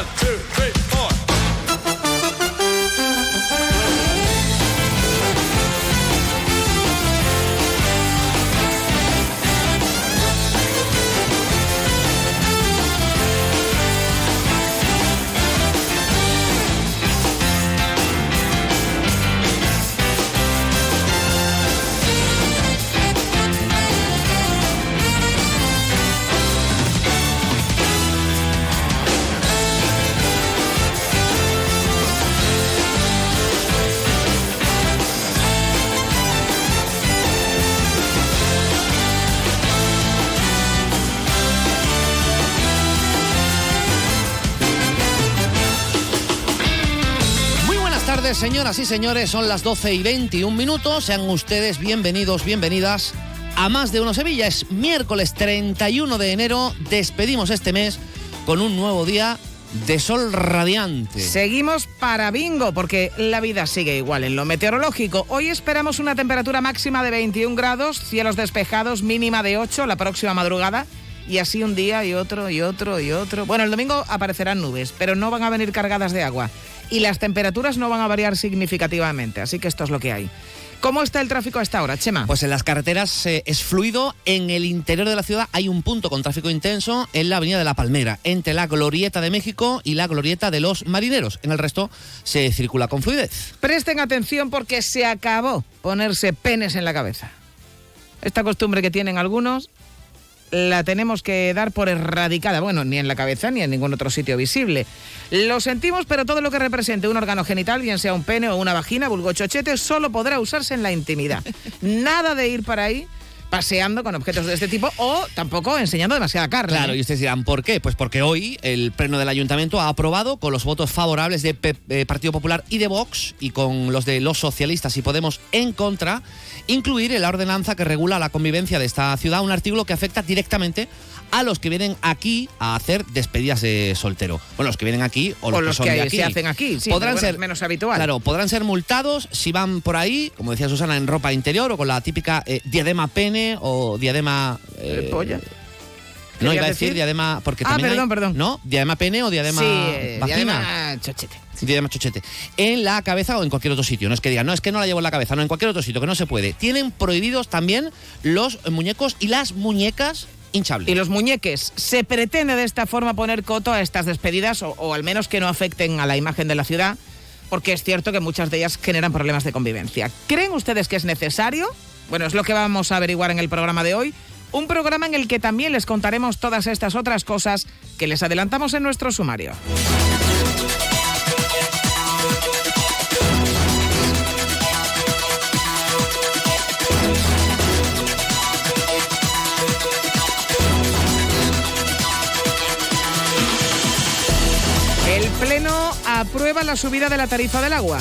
One, two, three, señoras y señores. Son las 12 y 21 minutos. Sean ustedes bienvenidos, bienvenidas a Más de Uno Sevilla. Es miércoles 31 de enero. Despedimos este mes con un nuevo día de sol radiante. Seguimos para bingo, porque la vida sigue igual en lo meteorológico. Hoy esperamos una temperatura máxima de 21 grados, cielos despejados, mínima de 8 la próxima madrugada. Y así un día y otro y otro y otro. Bueno, el domingo aparecerán nubes, pero no van a venir cargadas de agua. Y las temperaturas no van a variar significativamente, así que esto es lo que hay. ¿Cómo está el tráfico a esta hora, Chema? Pues en las carreteras eh, es fluido. En el interior de la ciudad hay un punto con tráfico intenso en la avenida de la Palmera, entre la Glorieta de México y la Glorieta de los Marineros. En el resto se circula con fluidez. Presten atención porque se acabó ponerse penes en la cabeza. Esta costumbre que tienen algunos la tenemos que dar por erradicada. Bueno, ni en la cabeza ni en ningún otro sitio visible. Lo sentimos, pero todo lo que represente un órgano genital, bien sea un pene o una vagina, vulgo chochete, solo podrá usarse en la intimidad. Nada de ir para ahí paseando con objetos de este tipo o tampoco enseñando demasiada carne. Claro, y ustedes dirán, ¿por qué? Pues porque hoy el Pleno del Ayuntamiento ha aprobado con los votos favorables de eh, Partido Popular y de Vox y con los de los socialistas y Podemos en contra, incluir en la ordenanza que regula la convivencia de esta ciudad un artículo que afecta directamente a los que vienen aquí a hacer despedidas de soltero. Bueno, los que vienen aquí o los, O los son que de aquí. se hacen aquí, sí, podrán bueno, ser menos habitual. Claro, podrán ser multados si van por ahí, como decía Susana, en ropa interior o con la típica eh, diadema pene o diadema Eh, eh, polla. no ¿Querías iba a decir, decir? diadema porque Ah, también perdón, hay- perdón. ¿No? Diadema pene o diadema sí, vagina. diadema chochete. Diadema chochete. En la cabeza o en cualquier otro sitio. No es que digan, no, es que no la llevo en la cabeza, no, en cualquier otro sitio, que no se puede. Tienen prohibidos también los muñecos y las muñecas Y los muñeques, ¿se pretende de esta forma poner coto a estas despedidas o, o al menos que no afecten a la imagen de la ciudad? Porque es cierto que muchas de ellas generan problemas de convivencia. ¿Creen ustedes que es necesario? Bueno, es lo que vamos a averiguar en el programa de hoy. Un programa en el que también les contaremos todas estas otras cosas que les adelantamos en nuestro sumario. Aprueba la subida de la tarifa del agua.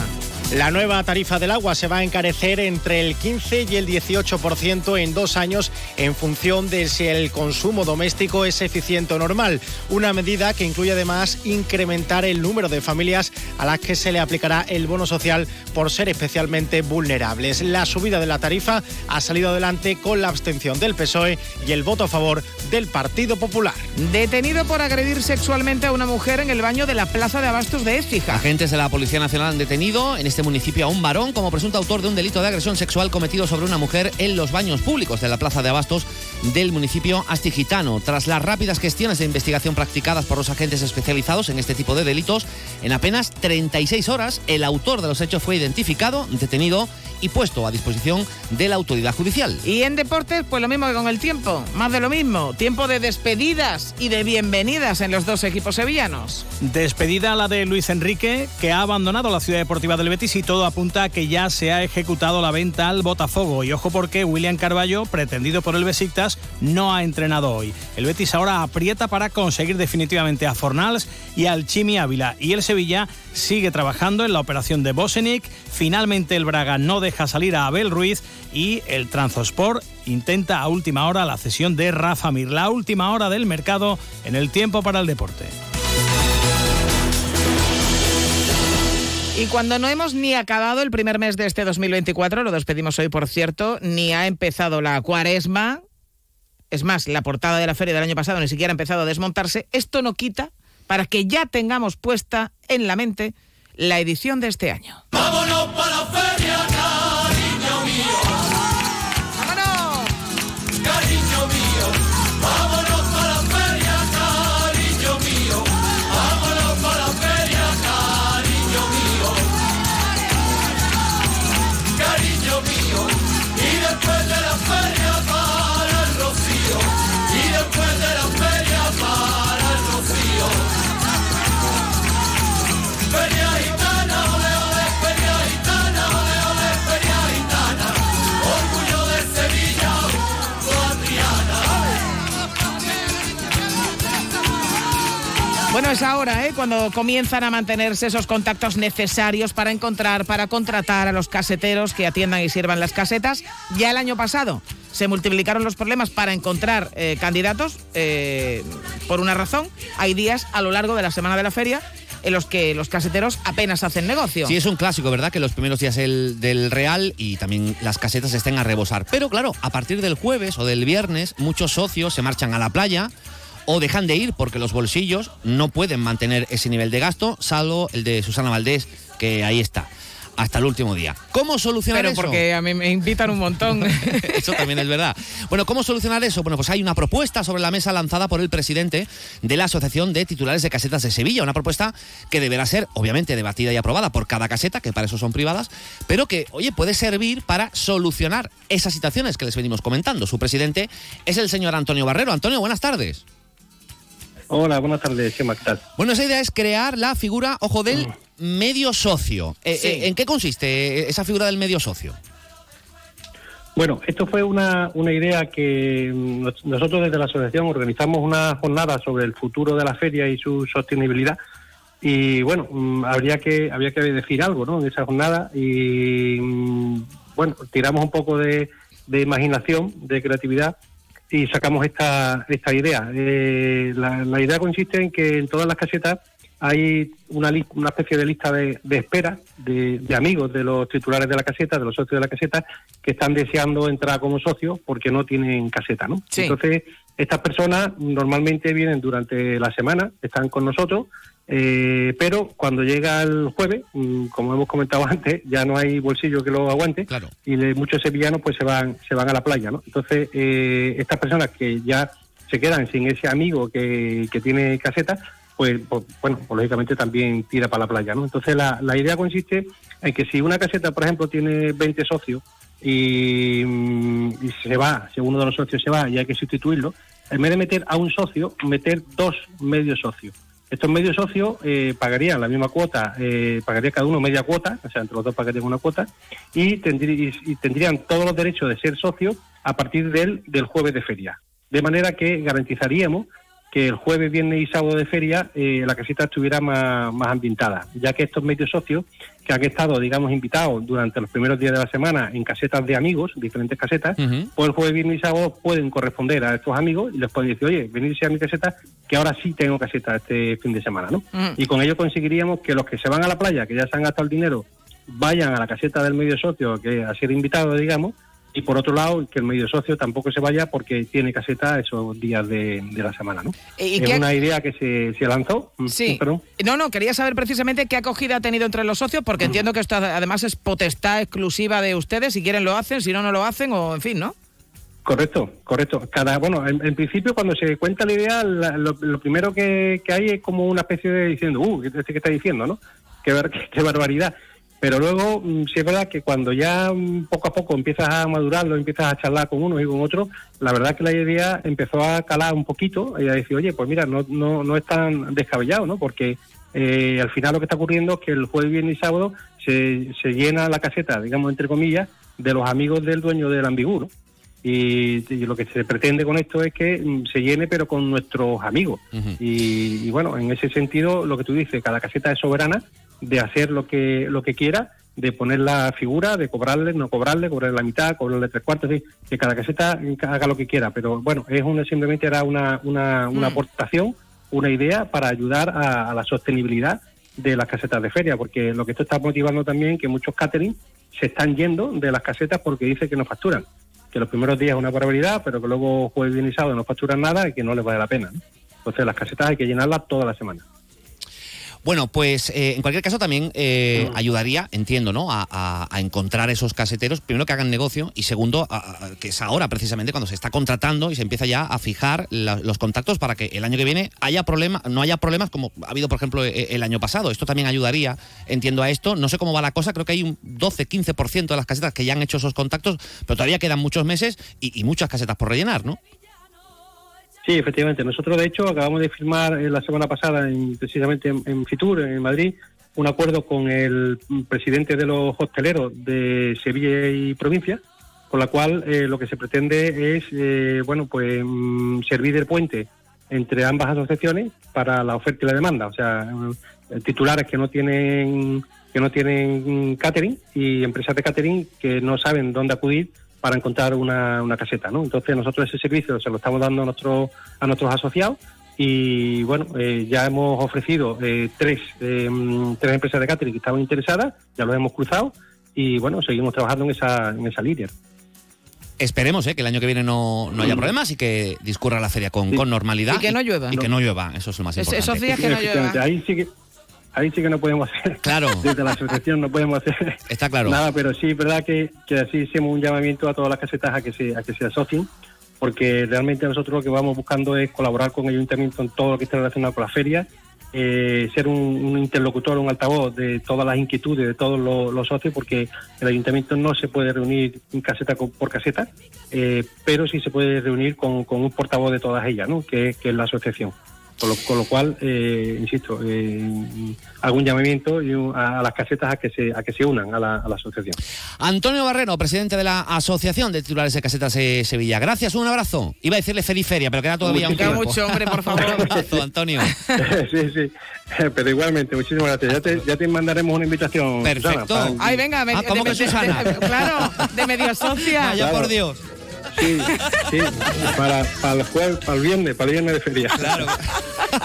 La nueva tarifa del agua se va a encarecer entre el 15 y el 18% en dos años en función de si el consumo doméstico es eficiente o normal. Una medida que incluye además incrementar el número de familias a las que se le aplicará el bono social por ser especialmente vulnerables. La subida de la tarifa ha salido adelante con la abstención del PSOE y el voto a favor del Partido Popular. Detenido por agredir sexualmente a una mujer en el baño de la Plaza de Abastos de Écija. Agentes de la Policía Nacional han detenido en este municipio a un varón como presunto autor de un delito de agresión sexual cometido sobre una mujer en los baños públicos de la Plaza de Abastos del municipio astigitano. Tras las rápidas gestiones de investigación practicadas por los agentes especializados en este tipo de delitos, en apenas 36 horas el autor de los hechos fue identificado, detenido y puesto a disposición de la autoridad judicial. Y en deportes, pues lo mismo que con el tiempo, más de lo mismo. Tiempo de despedidas y de bienvenidas en los dos equipos sevillanos. Despedida la de Luis Enrique, que ha abandonado la ciudad deportiva del Betis y todo apunta a que ya se ha ejecutado la venta al Botafogo. Y ojo porque William Carballo, pretendido por el Besiktas, no ha entrenado hoy. El Betis ahora aprieta para conseguir definitivamente a Fornals y al Chimi Ávila. Y el Sevilla sigue trabajando en la operación de Bosenic. Finalmente el Braga no deja salir a Abel Ruiz y el Transosport intenta a última hora la cesión de Rafa Mir. La última hora del mercado en el tiempo para el deporte. Y cuando no hemos ni acabado el primer mes de este 2024, lo despedimos hoy por cierto, ni ha empezado la cuaresma, es más, la portada de la feria del año pasado ni siquiera ha empezado a desmontarse, esto no quita para que ya tengamos puesta en la mente la edición de este año. ¡Vámonos para la feria, Bueno, es ahora, ¿eh? Cuando comienzan a mantenerse esos contactos necesarios para encontrar, para contratar a los caseteros que atiendan y sirvan las casetas. Ya el año pasado se multiplicaron los problemas para encontrar eh, candidatos eh, por una razón. Hay días a lo largo de la semana de la feria en los que los caseteros apenas hacen negocio. Sí, es un clásico, ¿verdad? Que los primeros días del, del Real y también las casetas estén a rebosar. Pero claro, a partir del jueves o del viernes, muchos socios se marchan a la playa o dejan de ir porque los bolsillos no pueden mantener ese nivel de gasto, salvo el de Susana Valdés, que ahí está, hasta el último día. ¿Cómo solucionar Pero eso? porque a mí me invitan un montón. Eso también es verdad. Bueno, ¿cómo solucionar eso? Bueno, pues hay una propuesta sobre la mesa lanzada por el presidente de la Asociación de Titulares de Casetas de Sevilla. Una propuesta que deberá ser, obviamente, debatida y aprobada por cada caseta, que para eso son privadas, pero que, oye, puede servir para solucionar esas situaciones que les venimos comentando. Su presidente es el señor Antonio Barrero. Antonio, buenas tardes. Hola, buenas tardes, ¿qué tal? Bueno, esa idea es crear la figura, ojo, del medio socio. Eh, Sí. eh, ¿En qué consiste esa figura del medio socio? Bueno, esto fue una, una idea que nos- nosotros desde la asociación organizamos una jornada sobre el futuro de la feria y su sostenibilidad. Y bueno, mm, habría que habría que decir algo ¿no? en esa jornada. Y mm, bueno, tiramos un poco de, de imaginación, de creatividad y sacamos esta, esta idea. Eh, la, la idea consiste en que en todas las casetas hay una, una especie de lista de, de espera de, de amigos de los titulares de la caseta, de los socios de la caseta, que están deseando entrar como socios porque no tienen caseta, ¿no? Sí. Entonces, estas personas normalmente vienen durante la semana, están con nosotros, eh, pero cuando llega el jueves, mm, como hemos comentado antes, ya no hay bolsillo que lo aguante Claro. y muchos sevillanos pues se van se van a la playa, ¿no? Entonces, eh, estas personas que ya se quedan sin ese amigo que, que tiene caseta, pues, pues, bueno, pues lógicamente también tira para la playa, ¿no? Entonces la, la idea consiste en que si una caseta, por ejemplo, tiene 20 socios y, mm, y se va, si uno de los socios se va y hay que sustituirlo, en vez de meter a un socio, meter dos medios socios. Estos medios socios eh, pagarían la misma cuota, eh, pagaría cada uno media cuota, o sea, entre los dos pagarían una cuota, y, y- tendrían todos los derechos de ser socios a partir del, del jueves de feria. De manera que garantizaríamos que el jueves, viernes y sábado de feria eh, la caseta estuviera más, más ambientada, ya que estos medios socios que han estado, digamos, invitados durante los primeros días de la semana en casetas de amigos, diferentes casetas, Ujú. pues el jueves, viernes y sábado pueden corresponder a estos amigos y les pueden decir, oye, venirse a mi caseta, que ahora sí tengo caseta este fin de semana, ¿no? Mm. Y con ello conseguiríamos que los que se van a la playa, que ya se han gastado el dinero, vayan a la caseta del medio socio, que a ser invitado, digamos, y por otro lado, que el medio socio tampoco se vaya porque tiene caseta esos días de, de la semana, ¿no? ¿Y es qué- una idea que se, se lanzó. Mm, Sí. perdón. No, no, quería saber precisamente qué acogida ha tenido entre los socios, porque entiendo que esto además es potestad exclusiva de ustedes. Si quieren lo hacen, si no, no lo hacen, o en fin, ¿no? Correcto, correcto. Cada, bueno, en, en principio cuando se cuenta la idea, la- lo, lo primero que, que hay es como una especie de diciendo, uh, ¿qué, qué está diciendo, no? Qué, bar- qué barbaridad. Pero luego, mm, sí es verdad que cuando ya mm, poco a poco empiezas a madurarlo, empiezas a charlar con uno y con otro, la verdad que la idea empezó a calar un poquito y a decir, oye, pues mira, no, no, no es tan descabellado, ¿no? Porque eh, al final lo que está ocurriendo es que el jueves, viernes y sábado se, se llena la caseta, digamos, entre comillas, de los amigos del dueño del ambigú, ¿no? Y, y lo que se pretende con esto es que mm, se llene, pero con nuestros amigos. Y, y bueno, en ese sentido, lo que tú dices, cada caseta es soberana de hacer lo que lo que quiera, de poner la figura, de cobrarle, no cobrarle, cobrarle la mitad, cobrarle tres cuartos, sí, que cada caseta haga lo que quiera. Pero bueno, es una simplemente era una, una, una Mm. aportación, una idea para ayudar a, a la sostenibilidad de las casetas de feria, porque lo que esto está motivando también que muchos catering se están yendo de las casetas porque dice que no facturan que los primeros días es una barbaridad, pero que luego jueves, viernes y sábado no facturan nada y que no les vale la pena. ¿no? Entonces las casetas hay que llenarlas toda la semana. Bueno, pues eh, en cualquier caso también eh, ayudaría, entiendo, ¿no? A, a- a encontrar esos caseteros, primero que hagan negocio y segundo, a- que es ahora precisamente cuando se está contratando y se empieza ya a fijar la- los contactos para que el año que viene haya problema, no haya problemas como ha habido, por ejemplo, e- el año pasado. Esto también ayudaría, entiendo a esto. No sé cómo va la cosa, creo que hay un 12-15% de las casetas que ya han hecho esos contactos, pero todavía quedan muchos meses y, y muchas casetas por rellenar, ¿no? Sí, efectivamente. Nosotros, de hecho, acabamos de firmar eh, la semana pasada, en- precisamente en, en Fitur, en Madrid, un acuerdo con el presidente de los hosteleros de Sevilla y provincia, con la cual eh, lo que se pretende es, eh, bueno, pues mm, servir de puente entre ambas asociaciones para la oferta y la demanda. O sea, eh, titulares que no tienen que no tienen catering y empresas de catering que no saben dónde acudir para encontrar una, una caseta, ¿no? Entonces nosotros ese servicio se lo estamos dando a, nuestro, a nuestros asociados y bueno, eh, ya hemos ofrecido eh, tres, eh, mm, tres empresas de catering que estaban interesadas, ya los hemos cruzado y bueno, seguimos trabajando en esa, en esa línea. Esperemos ¿eh? que el año que viene no, no haya problemas y que discurra la feria con, Sí. con normalidad. Y que no llueva. Y que no llueva, eso es lo más Es- importante. esos días que no llueva. ahí sí que ahí sí que no podemos hacer Claro. desde la asociación no podemos hacer Está claro. nada pero sí es verdad que, que así hicimos un llamamiento a todas las casetas a que se a que se asocien porque realmente nosotros lo que vamos buscando es colaborar con el ayuntamiento en todo lo que esté relacionado con la feria eh, ser un, un interlocutor, un altavoz de todas las inquietudes de todos los, los socios, porque el ayuntamiento no se puede reunir caseta por caseta, eh, pero sí se puede reunir con, con un portavoz de todas ellas, ¿no? que, que es la asociación. Con lo, con lo cual, eh, insisto, eh, hago un llamamiento y un- a, a las casetas a que se, a que se unan a la, a la asociación. Antonio Barreno, presidente de la Asociación de Titulares de Casetas de Sevilla. Gracias, un abrazo. Iba a decirle feliz feria, pero queda todavía un Queda tiempo. mucho, hombre, por favor. Un abrazo, Antonio. sí, sí, pero igualmente, muchísimas gracias. Ya te, ya te mandaremos una invitación. Perfecto. Susana, para- Ay, venga, me- Ah, ¿cómo de- que de- Susana? de- claro, de medio socia. Vaya Claro. por Dios. Sí, sí, para, para el jueves, para el viernes, para el viernes de feria. Claro.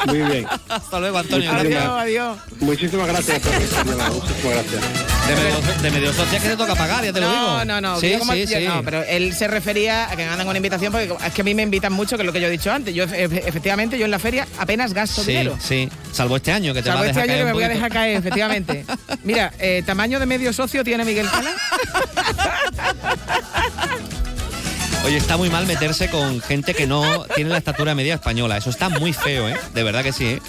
Muy bien. Hasta luego, Antonio. Muchísimas. Adiós, adiós. Muchísimas gracias. Muchísimas gracias. De medio, de medio que te toca pagar, ya te lo digo. No, no, no. Sí, yo como- sí, yo sí. no, pero él se refería a que me mandan una invitación porque es que a mí me invitan mucho, que es lo que yo he dicho antes. Yo, efe- efectivamente, yo en la feria apenas gasto Sí, dinero. sí. Salvo este año que te Salvo va a este dejar año caer que me voy a dejar caer, efectivamente. Mira, eh, tamaño de medio socio tiene Miguel Cala. Oye, está muy mal meterse con gente que no tiene la estatura media española. Eso está muy feo, ¿eh? De verdad que sí, ¿eh?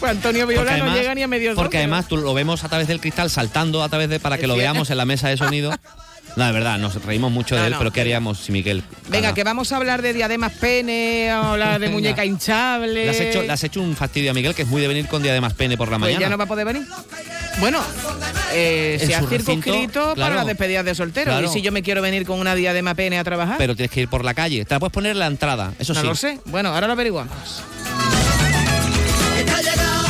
Pues Antonio Viola no llega ni a medio porque además tú lo vemos a través del cristal saltando a través de para que lo veamos en la mesa de sonido. No, de verdad, nos reímos mucho de No, él, no. pero ¿qué haríamos si Miguel? Venga, haga? que vamos a hablar de diademas pene, a hablar de muñeca hinchable. Le has, hecho, le has hecho un fastidio a Miguel, que es muy de venir con diademas pene por la Pues mañana. ya no va a poder venir. Bueno, eh, se ha circunscrito para las despedidas de soltero. Claro. Y si yo me quiero venir con una diadema pene a trabajar, Pero tienes que ir por la calle. Te la puedes poner en la entrada, eso no sí. lo sé. Bueno, ahora lo averiguamos. Está llegando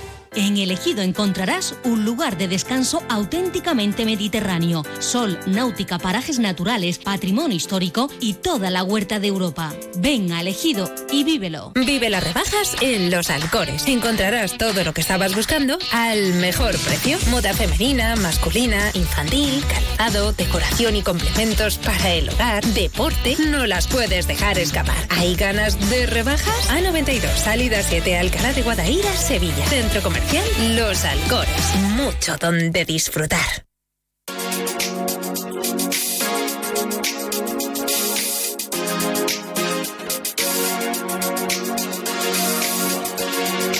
En Elegido encontrarás un lugar de descanso auténticamente mediterráneo. Sol, náutica, parajes naturales, patrimonio histórico y toda la huerta de Europa. Ven a Elegido y vívelo. Vive las rebajas en Los Alcores. Encontrarás todo lo que estabas buscando al mejor precio. Moda femenina, masculina, infantil, calzado, decoración y complementos para el hogar, deporte. No las puedes dejar escapar. ¿Hay ganas de rebajas? A92, salida 7, Alcalá de Guadaira, Sevilla. Centro comercial Los Alcores. Mucho donde disfrutar.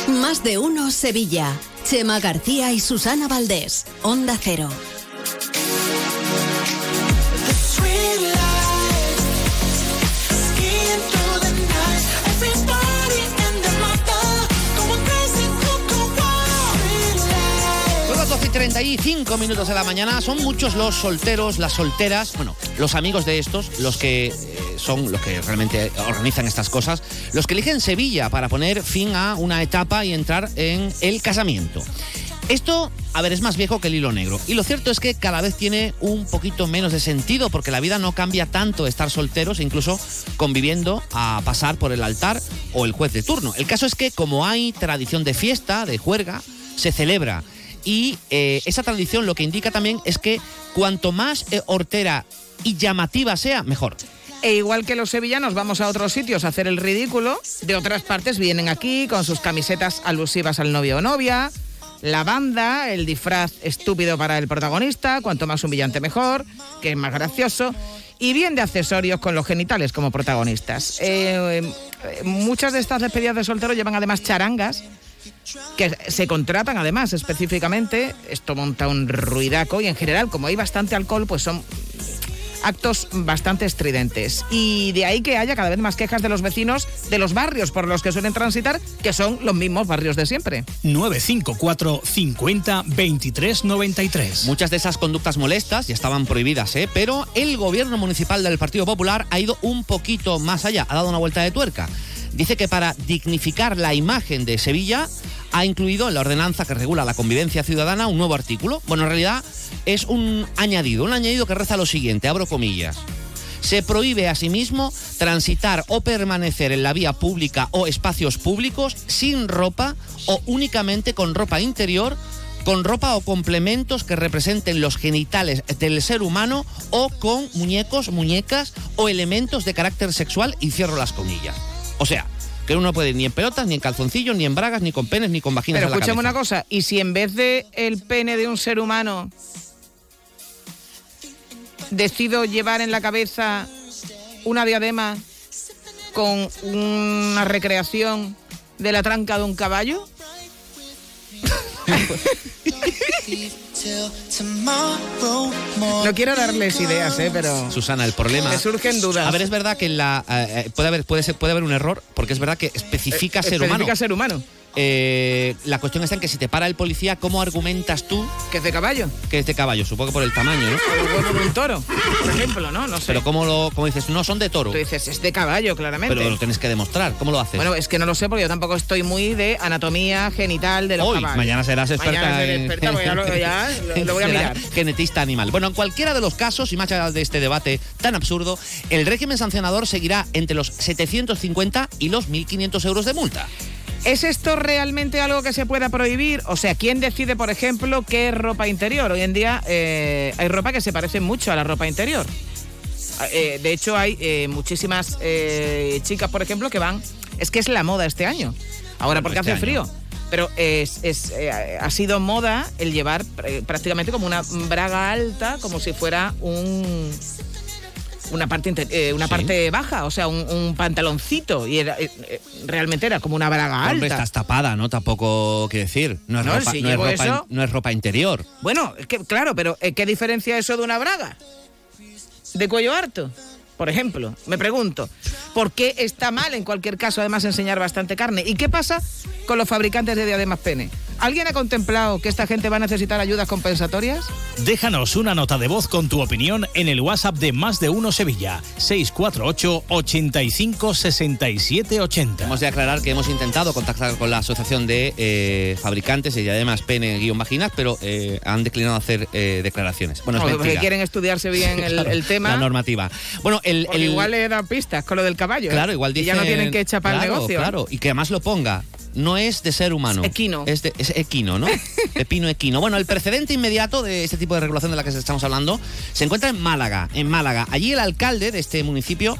Más de uno Sevilla. Chema García y Susana Valdés. Onda Cero. 35 minutos de la mañana. Son muchos los solteros, las solteras, bueno, los amigos de estos, los que eh, son los que realmente organizan estas cosas, los que eligen Sevilla para poner fin a una etapa y entrar en el casamiento. Esto, a ver, es más viejo que el hilo negro. Y lo cierto es que cada vez tiene un poquito menos de sentido porque la vida no cambia tanto estar solteros e incluso conviviendo a pasar por el altar o el juez de turno. El caso es que como hay tradición de fiesta, de juerga, se celebra. Y eh, esa tradición lo que indica también es que cuanto más eh, hortera y llamativa sea, mejor. E igual que los sevillanos vamos a otros sitios a hacer el ridículo, de otras partes vienen aquí con sus camisetas alusivas al novio o novia, la banda, el disfraz estúpido para el protagonista, cuanto más humillante mejor, que es más gracioso, y bien de accesorios con los genitales como protagonistas. Eh, muchas de estas despedidas de soltero llevan además charangas que se contratan además específicamente. Esto monta un ruidaco y en general, como hay bastante alcohol, pues son actos bastante estridentes. Y de ahí que haya cada vez más quejas de los vecinos de los barrios por los que suelen transitar, que son los mismos barrios de siempre. 954 50 23 93. Muchas de esas conductas molestas ya estaban prohibidas, ¿eh? pero el gobierno municipal del Partido Popular ha ido un poquito más allá, ha dado una vuelta de tuerca. Dice que para dignificar la imagen de Sevilla ha incluido en la ordenanza que regula la convivencia ciudadana un nuevo artículo. Bueno, en realidad es un añadido, un añadido que reza lo siguiente, abro comillas. Se prohíbe asimismo transitar o permanecer en la vía pública o espacios públicos sin ropa o únicamente con ropa interior, con ropa o complementos que representen los genitales del ser humano o con muñecos, muñecas o elementos de carácter sexual y cierro las comillas. O sea, que uno no puede ir ni en pelotas, ni en calzoncillos, ni en bragas, ni con penes, ni con vaginas Pero escúchame una cosa, ¿y si en vez de el pene de un ser humano decido llevar en la cabeza una diadema con una recreación de la tranca de un caballo? No quiero darles ideas, ¿eh? pero Susana, el problema. me surgen dudas. A ver, es verdad que en la eh, eh, puede haber puede ser, puede haber un error porque es verdad que especifica Eh, ser especifica humano. ser humano. Eh, la cuestión está en que si te para el policía, ¿cómo argumentas tú Que es de caballo. que es de caballo? Supongo que por el tamaño, ¿no? Huevo de un toro, por ejemplo, ¿no? No sé. Pero cómo lo cómo dices, no son de toro, Tú dices, es de caballo, claramente. pero lo tienes que demostrar. ¿Cómo lo haces? Bueno, es que no lo sé porque yo tampoco estoy muy de anatomía genital de los Hoy, caballos. mañana serás experta Mañana seré en- experta, pues ya lo, ya lo- lo voy a mirar. Genetista animal. Bueno, en cualquiera de los casos, y más allá de este debate tan absurdo, el régimen sancionador seguirá entre los 750 y los 1.500 euros de multa. ¿Es esto realmente algo que se pueda prohibir? O sea, ¿quién decide, por ejemplo, qué es ropa interior? Hoy en día eh, hay ropa que se parece mucho a la ropa interior. Eh, de hecho, hay eh, muchísimas chicas, por ejemplo, que van... Es que es la moda este año. Ahora porque este hace año. frío. Pero es, es, ha sido moda el llevar prácticamente como una braga alta, como si fuera un una parte eh, una Sí. parte baja, o sea, un, un pantaloncito y era, eh, eh, realmente era como una braga Hombre, alta. estás tapada, ¿no? Tampoco quiere decir. No es, No, ropa, si no es llevo ropa, eso- no es ropa interior. Bueno, es que claro, pero ¿qué diferencia eso de una braga? ¿De cuello harto? Por ejemplo, me pregunto, ¿por qué está mal en cualquier caso además enseñar bastante carne? ¿Y qué pasa con los fabricantes de diademas pene? ¿Alguien ha contemplado que esta gente va a necesitar ayudas compensatorias? Déjanos una nota de voz con tu opinión en el WhatsApp de Más de Uno Sevilla, 648 85 67 80. Hemos de aclarar que hemos intentado contactar con la Asociación de eh, Fabricantes y además pene-vaginas, pero eh, han declinado hacer eh, declaraciones. Bueno, es O porque quieren estudiarse bien el, Claro, el tema. La normativa. Bueno, el, igual le dan pistas con lo del caballo. Claro, igual Y dice. ya no tienen que echar para el negocio. Claro, y que además lo ponga. No es de ser humano. Equino. Es, de- es equino, ¿no? Pepino equino. Bueno, el precedente inmediato de este tipo de regulación de la que estamos hablando se encuentra en Málaga. En Málaga. Allí el alcalde de este municipio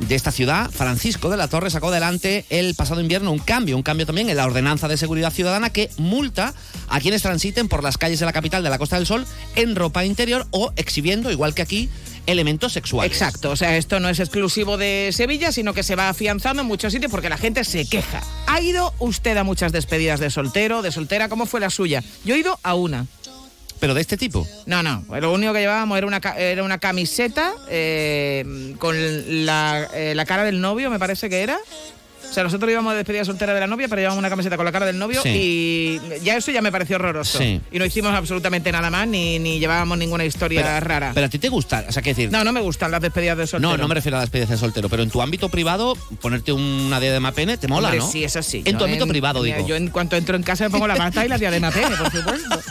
de esta ciudad, Francisco de la Torre, sacó adelante el pasado invierno un cambio, un cambio también en la ordenanza de seguridad ciudadana que multa a quienes transiten por las calles de la capital de la Costa del Sol en ropa interior o exhibiendo, igual que aquí, elementos sexuales. Exacto, o sea, esto no es exclusivo de Sevilla, sino que se va afianzando en muchos sitios porque la gente se queja. ¿Ha ido usted a muchas despedidas de soltero, de soltera? ¿Cómo fue la suya? Yo he ido a una. Pero de este tipo. No, no, lo único que llevábamos era una, era una camiseta eh, con la, eh, la cara del novio, me parece que era. O sea, nosotros íbamos de despedida soltera de la novia, pero llevábamos una camiseta con la cara del novio Sí. y ya eso ya me pareció horroroso. Sí. Y no hicimos absolutamente nada más ni, ni llevábamos ninguna historia Pero, rara. pero a ti te gusta, o sea, qué decir. no, no me gustan las despedidas de soltero. No, no me refiero a la despedida de soltero, pero en tu ámbito privado, ponerte una diadema pene te mola, Hombre, ¿no? Sí, eso sí. En Yo tu ámbito privado, mira, digo. Yo en cuanto entro en casa me pongo la bata y la diadema pene, por supuesto.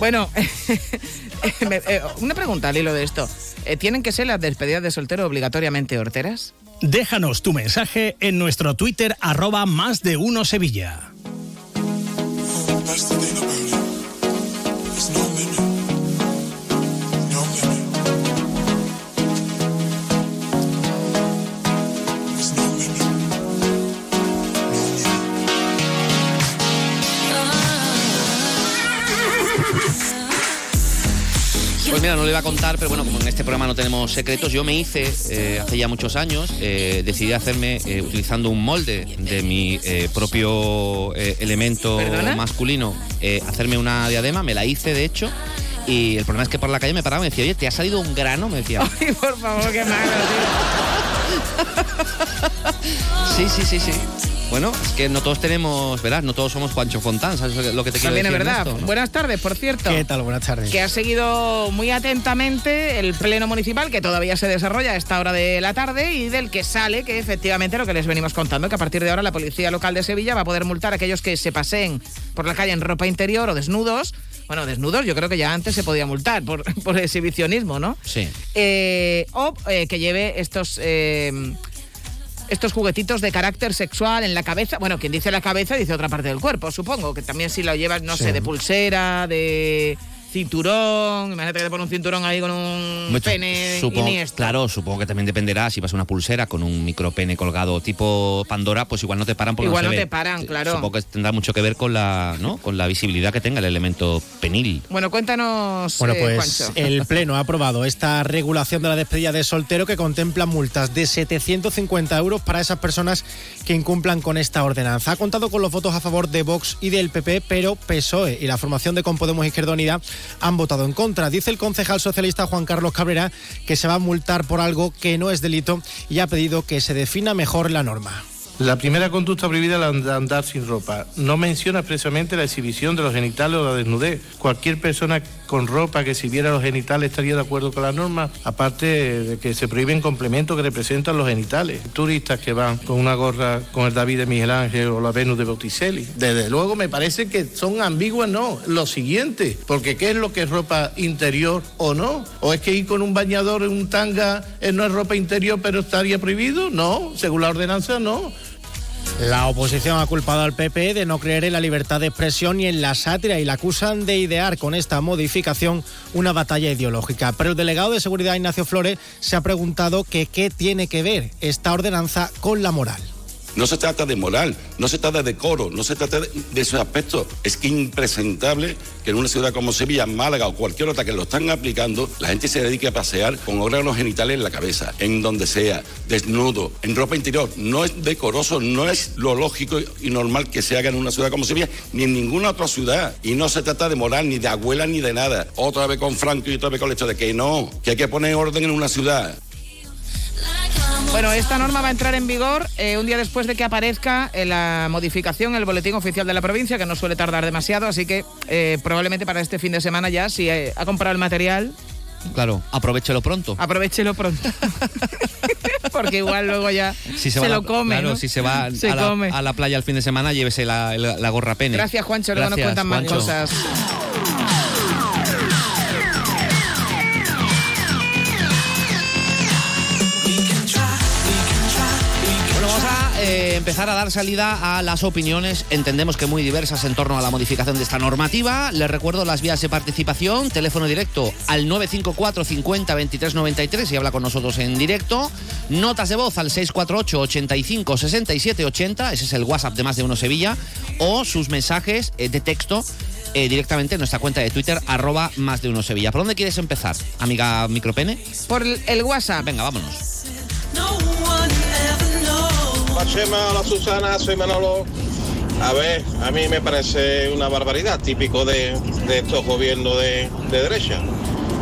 Bueno, eh, una pregunta al hilo de esto. Eh, ¿Tienen que ser las despedidas de soltero obligatoriamente horteras? Déjanos tu mensaje en nuestro Twitter arroba más de uno Sevilla. Pues mira, no le iba a contar, pero bueno, como en este programa no tenemos secretos, yo me hice eh, hace ya muchos años, eh, decidí hacerme, eh, utilizando un molde de mi propio elemento ¿Perdona? masculino, hacerme una diadema, me la hice de hecho, y el problema es que por la calle me paraba y me decía, oye, ¿te ha salido un grano? Me decía, Ay, por favor, qué malo, sí, sí, sí, sí. Bueno, es que no todos tenemos, verás, no todos somos Juancho Fontán, ¿sabes lo que te quiero También es decir? verdad. Ernesto, no? Buenas tardes, por cierto. ¿Qué tal? Buenas tardes. que ha seguido muy atentamente el pleno municipal que todavía se desarrolla a esta hora de la tarde y del que sale que efectivamente lo que les venimos contando, que a partir de ahora la Policía Local de Sevilla va a poder multar a aquellos que se paseen por la calle en ropa interior o desnudos. Bueno, desnudos yo creo que ya antes se podía multar por, por exhibicionismo, ¿no? Sí. Eh, o eh, que lleve estos... eh, estos juguetitos de carácter sexual en la cabeza. Bueno, quien dice la cabeza dice otra parte del cuerpo, supongo. Que también si lo llevas, no Sí. sé, de pulsera, de cinturón. Imagínate que te pone un cinturón ahí con un Hombre, pene supongo-. Claro, supongo que también dependerá. Si vas a una pulsera con un micropene colgado tipo Pandora, pues igual no te paran porque Igual no, te ve. paran, claro. Supongo que tendrá mucho que ver con la, ¿no? con la visibilidad que tenga el elemento penil. Bueno, cuéntanos, Bueno, eh, pues Juancho. el Pleno ha aprobado esta regulación de la despedida de soltero que contempla multas de 750 euros para esas personas que incumplan con esta ordenanza. Ha contado con los votos a favor de Vox y del PP, pero PSOE y la formación de Con Podemos Izquierda Unida han votado en contra. Dice el concejal socialista Juan Carlos Cabrera que se va a multar por algo que no es delito y ha pedido que se defina mejor la norma. La primera conducta prohibida es la andar sin ropa. No menciona expresamente la exhibición de los genitales o la desnudez. Cualquier persona con ropa que exhibiera los genitales estaría de acuerdo con la norma, aparte de que se prohíben complementos que representan los genitales. Turistas que van con una gorra con el David de Miguel Ángel o la Venus de Botticelli. Desde luego me parece que son ambiguas, no. Lo siguiente, porque ¿qué es lo que es ropa interior o no? ¿O es que ir con un bañador en un tanga eh, no es ropa interior pero estaría prohibido? No, según la ordenanza no. La oposición ha culpado al PP de no creer en la libertad de expresión y en la sátira y la acusan de idear con esta modificación una batalla ideológica. Pero el delegado de Seguridad Ignacio Flores se ha preguntado que qué tiene que ver esta ordenanza con la moral. No se trata de moral, no se trata de decoro, no se trata de, de esos aspectos. Es que impresentable que en una ciudad como Sevilla, Málaga o cualquier otra que lo están aplicando, la gente se dedique a pasear con órganos genitales en la cabeza, en donde sea, desnudo, en ropa interior. No es decoroso, no es lo lógico y normal que se haga en una ciudad como Sevilla, ni en ninguna otra ciudad. Y no se trata de moral, ni de abuela, ni de nada. Otra vez con Franco y otra vez con el hecho de que no, que hay que poner orden en una ciudad. Bueno, esta norma va a entrar en vigor eh, un día después de que aparezca eh, la modificación en el boletín oficial de la provincia, que no suele tardar demasiado, así que eh, probablemente para este fin de semana ya, si eh, ha comprado el material, Claro, aprovechelo pronto. aprovechelo pronto. Porque igual luego ya Si se, va a la- lo come. Claro, ¿no? si se va Se a, la, a la playa el fin de semana, llévese la, la- gorra pene. Gracias, Juancho. Luego nos cuentan más Juancho. cosas. Empezar a dar salida a las opiniones, entendemos que muy diversas en torno a la modificación de esta normativa. Les recuerdo las vías de participación, teléfono directo al 954 50 23 93 y habla con nosotros en directo. Notas de voz al 648 85 67 80, ese es el WhatsApp de Más de Uno Sevilla, o sus mensajes eh, de texto eh, directamente en nuestra cuenta de Twitter, arroba Más de Uno Sevilla. ¿Por dónde quieres empezar, amiga Micropene? Por el, el WhatsApp. Venga, vámonos. Chema, Susana, soy Manolo. A ver, a mí me parece una barbaridad, típico de, de estos gobiernos de, de derecha.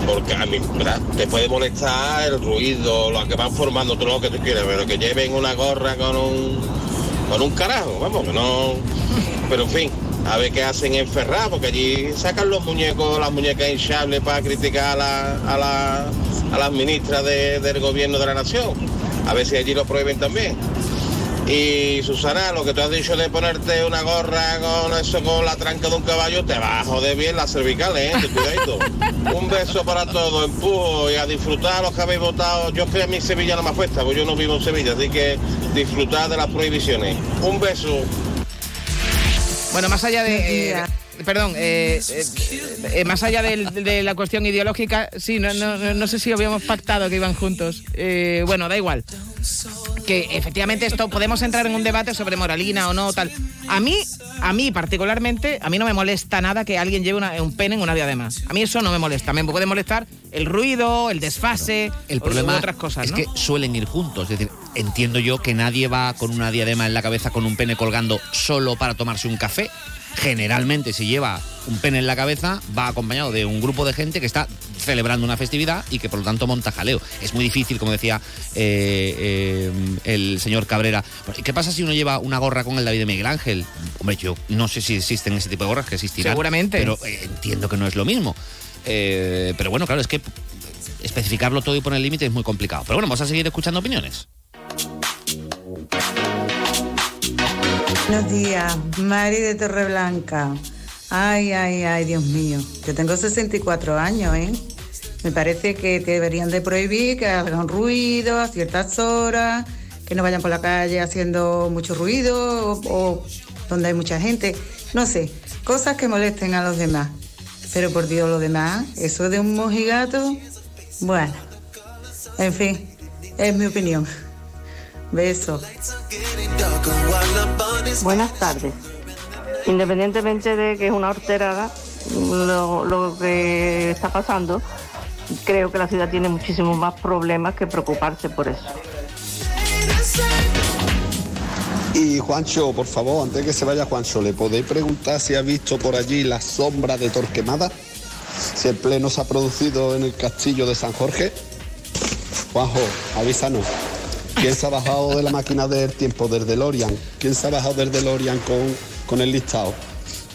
Porque a mí ¿verdad? te puede molestar el ruido, lo que van formando, todo lo que tú quieras, pero que lleven una gorra con un con un carajo, vamos, que no... Pero en fin, a ver qué hacen en Ferraz, porque allí sacan los muñecos, las muñecas hinchables para criticar a la, a la, a las ministras de- del gobierno de la nación. A ver si allí lo prohíben también. Y Susana, lo que tú has dicho de ponerte una gorra con eso, con la tranca de un caballo, te va a joder bien las cervicales, ¿eh? Cuidadito. un beso para todos, empujo y a disfrutar los que habéis votado. Yo es que a mi Sevilla no me afecta, porque yo no vivo en Sevilla, así que disfrutar de las prohibiciones. Un beso. Bueno, más allá de... eh, perdón, eh, eh, eh, más allá de, la cuestión ideológica, sí, no, no, no- no sé si habíamos pactado que iban juntos. Eh, bueno, da igual. Que efectivamente esto podemos entrar en un debate sobre moralina o no, tal. A mí, a mí particularmente, a mí no me molesta nada que alguien lleve una- un pene en una diadema. A mí eso no me molesta. Me puede molestar el ruido, el desfase, El problema otras cosas, es que suelen ir juntos. Es decir, entiendo yo que nadie va con una diadema en la cabeza con un pene colgando solo para tomarse un café. Generalmente, si lleva un pene en la cabeza, va acompañado de un grupo de gente que está celebrando una festividad y que por lo tanto monta jaleo. Es muy difícil, como decía eh, eh, el señor Cabrera. ¿Y qué pasa si uno lleva una gorra con el David de Miguel Ángel? Hombre, yo no sé si existen ese tipo de gorras que existirán. Seguramente. Pero eh, entiendo que no es lo mismo. Pero bueno, claro, es que especificarlo todo y poner límite es muy complicado. Pero bueno, vamos a seguir escuchando opiniones. Buenos días, Mari de Torreblanca. Ay, ay, ay, Dios mío. Yo tengo 64 años, ¿eh? Me parece que deberían de prohibir que hagan ruido a ciertas horas, que no vayan por la calle haciendo mucho ruido o, donde hay mucha gente. No sé, cosas que molesten a los demás. Pero por Dios, lo demás, eso de un mojigato, bueno. En fin, es mi opinión. Besos. Buenas tardes. Independientemente de que es una horterada, lo, que está pasando, creo que la ciudad tiene muchísimos más problemas que preocuparse por eso. Y Juancho, por favor, antes de que se vaya Juancho, ¿le podéis preguntar si ha visto por allí la sombra de Torquemada? Si el pleno se ha producido en el castillo de San Jorge. Juanjo, avísanos. ¿Quién se ha bajado de la máquina del tiempo, del DeLorean? ¿Quién se ha bajado del DeLorean con, con el listado?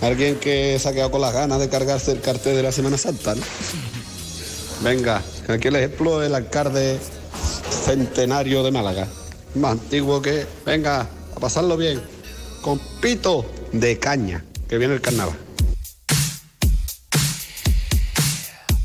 Alguien que se ha quedado con las ganas de cargarse el cartel de la Semana Santa, ¿no? Venga, aquí el ejemplo el alcalde centenario de Málaga. Más antiguo que. Venga, a pasarlo bien. Con pito de caña, que viene el carnaval.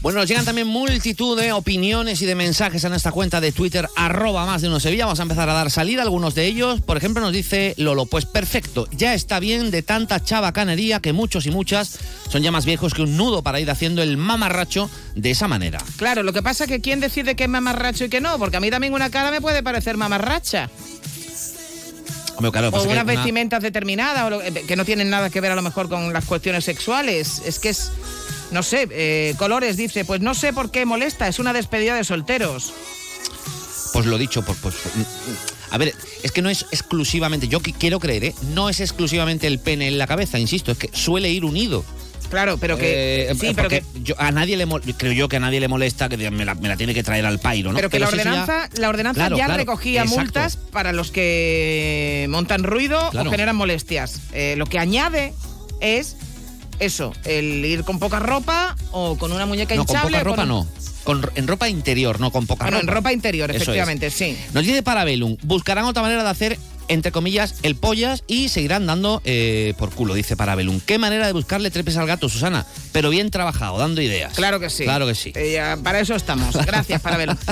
Bueno, nos llegan también multitud de opiniones y de mensajes a nuestra cuenta de Twitter, arroba más de uno Sevilla. Vamos a empezar a dar salida a algunos de ellos. Por ejemplo, nos dice Lolo, pues perfecto, ya está bien de tanta chabacanería que muchos y muchas son ya más viejos que un nudo para ir haciendo el mamarracho de esa manera. Claro, lo que pasa es que quién decide qué es mamarracho y qué no, porque a mí también una cara me puede parecer mamarracha. Claro, o unas una- vestimentas determinadas o lo- eh, que no tienen nada que ver a lo mejor con las cuestiones sexuales. Es que es, no sé, eh, Colores dice, pues no sé por qué molesta, es una despedida de solteros. Pues lo dicho, pues, pues, mm, a ver, es que no es exclusivamente, yo qui- quiero creer, ¿eh? no es exclusivamente el pene en la cabeza, insisto, es que suele ir unido. Claro, pero que... Eh, sí, pero porque que... yo- a nadie le creo yo que a nadie le molesta que me la, me la tiene que traer al pairo, ¿no? Pero que la eso ya- ordenanza, la ordenanza Claro, ya claro, recogía exacto. multas para los que montan ruido Claro. o generan molestias. Eh, lo que añade es eso, el ir con poca ropa o con una muñeca No, con poca ropa no. Con, en ropa interior, no con poca Bueno, en ropa. interior, es. efectivamente, sí. Nos dice Parabellum, buscarán otra manera de hacer, entre comillas, el pollas y seguirán dando eh, por culo, dice Parabellum. ¿Qué manera de buscarle trepes al gato, Susana? Pero bien trabajado, dando ideas. Claro que sí. Claro que sí. Eh, para eso estamos. Gracias, para verlo.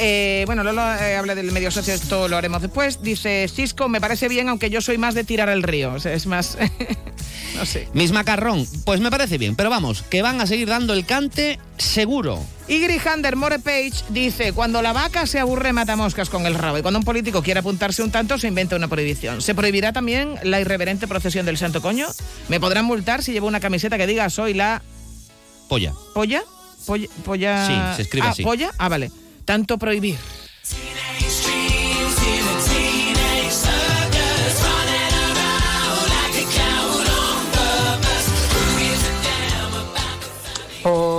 Eh, bueno, Lolo eh, habla del medio socio, esto lo haremos después. Dice, Cisco, me parece bien, aunque yo soy más de tirar al río. O sea, es más... no sé. Mis macarrón, pues me parece bien, pero vamos, que van a seguir dando el cante seguro. Y Grijander More Page dice, cuando la vaca se aburre mata moscas con el rabo y cuando un político quiere apuntarse un tanto se inventa una prohibición. ¿Se prohibirá también la irreverente procesión del santo coño? ¿Me podrán multar si llevo una camiseta que diga soy la Polla. polla? Polla... polla... Sí, se escribe ah, así. polla? Ah, vale. Tanto prohibir.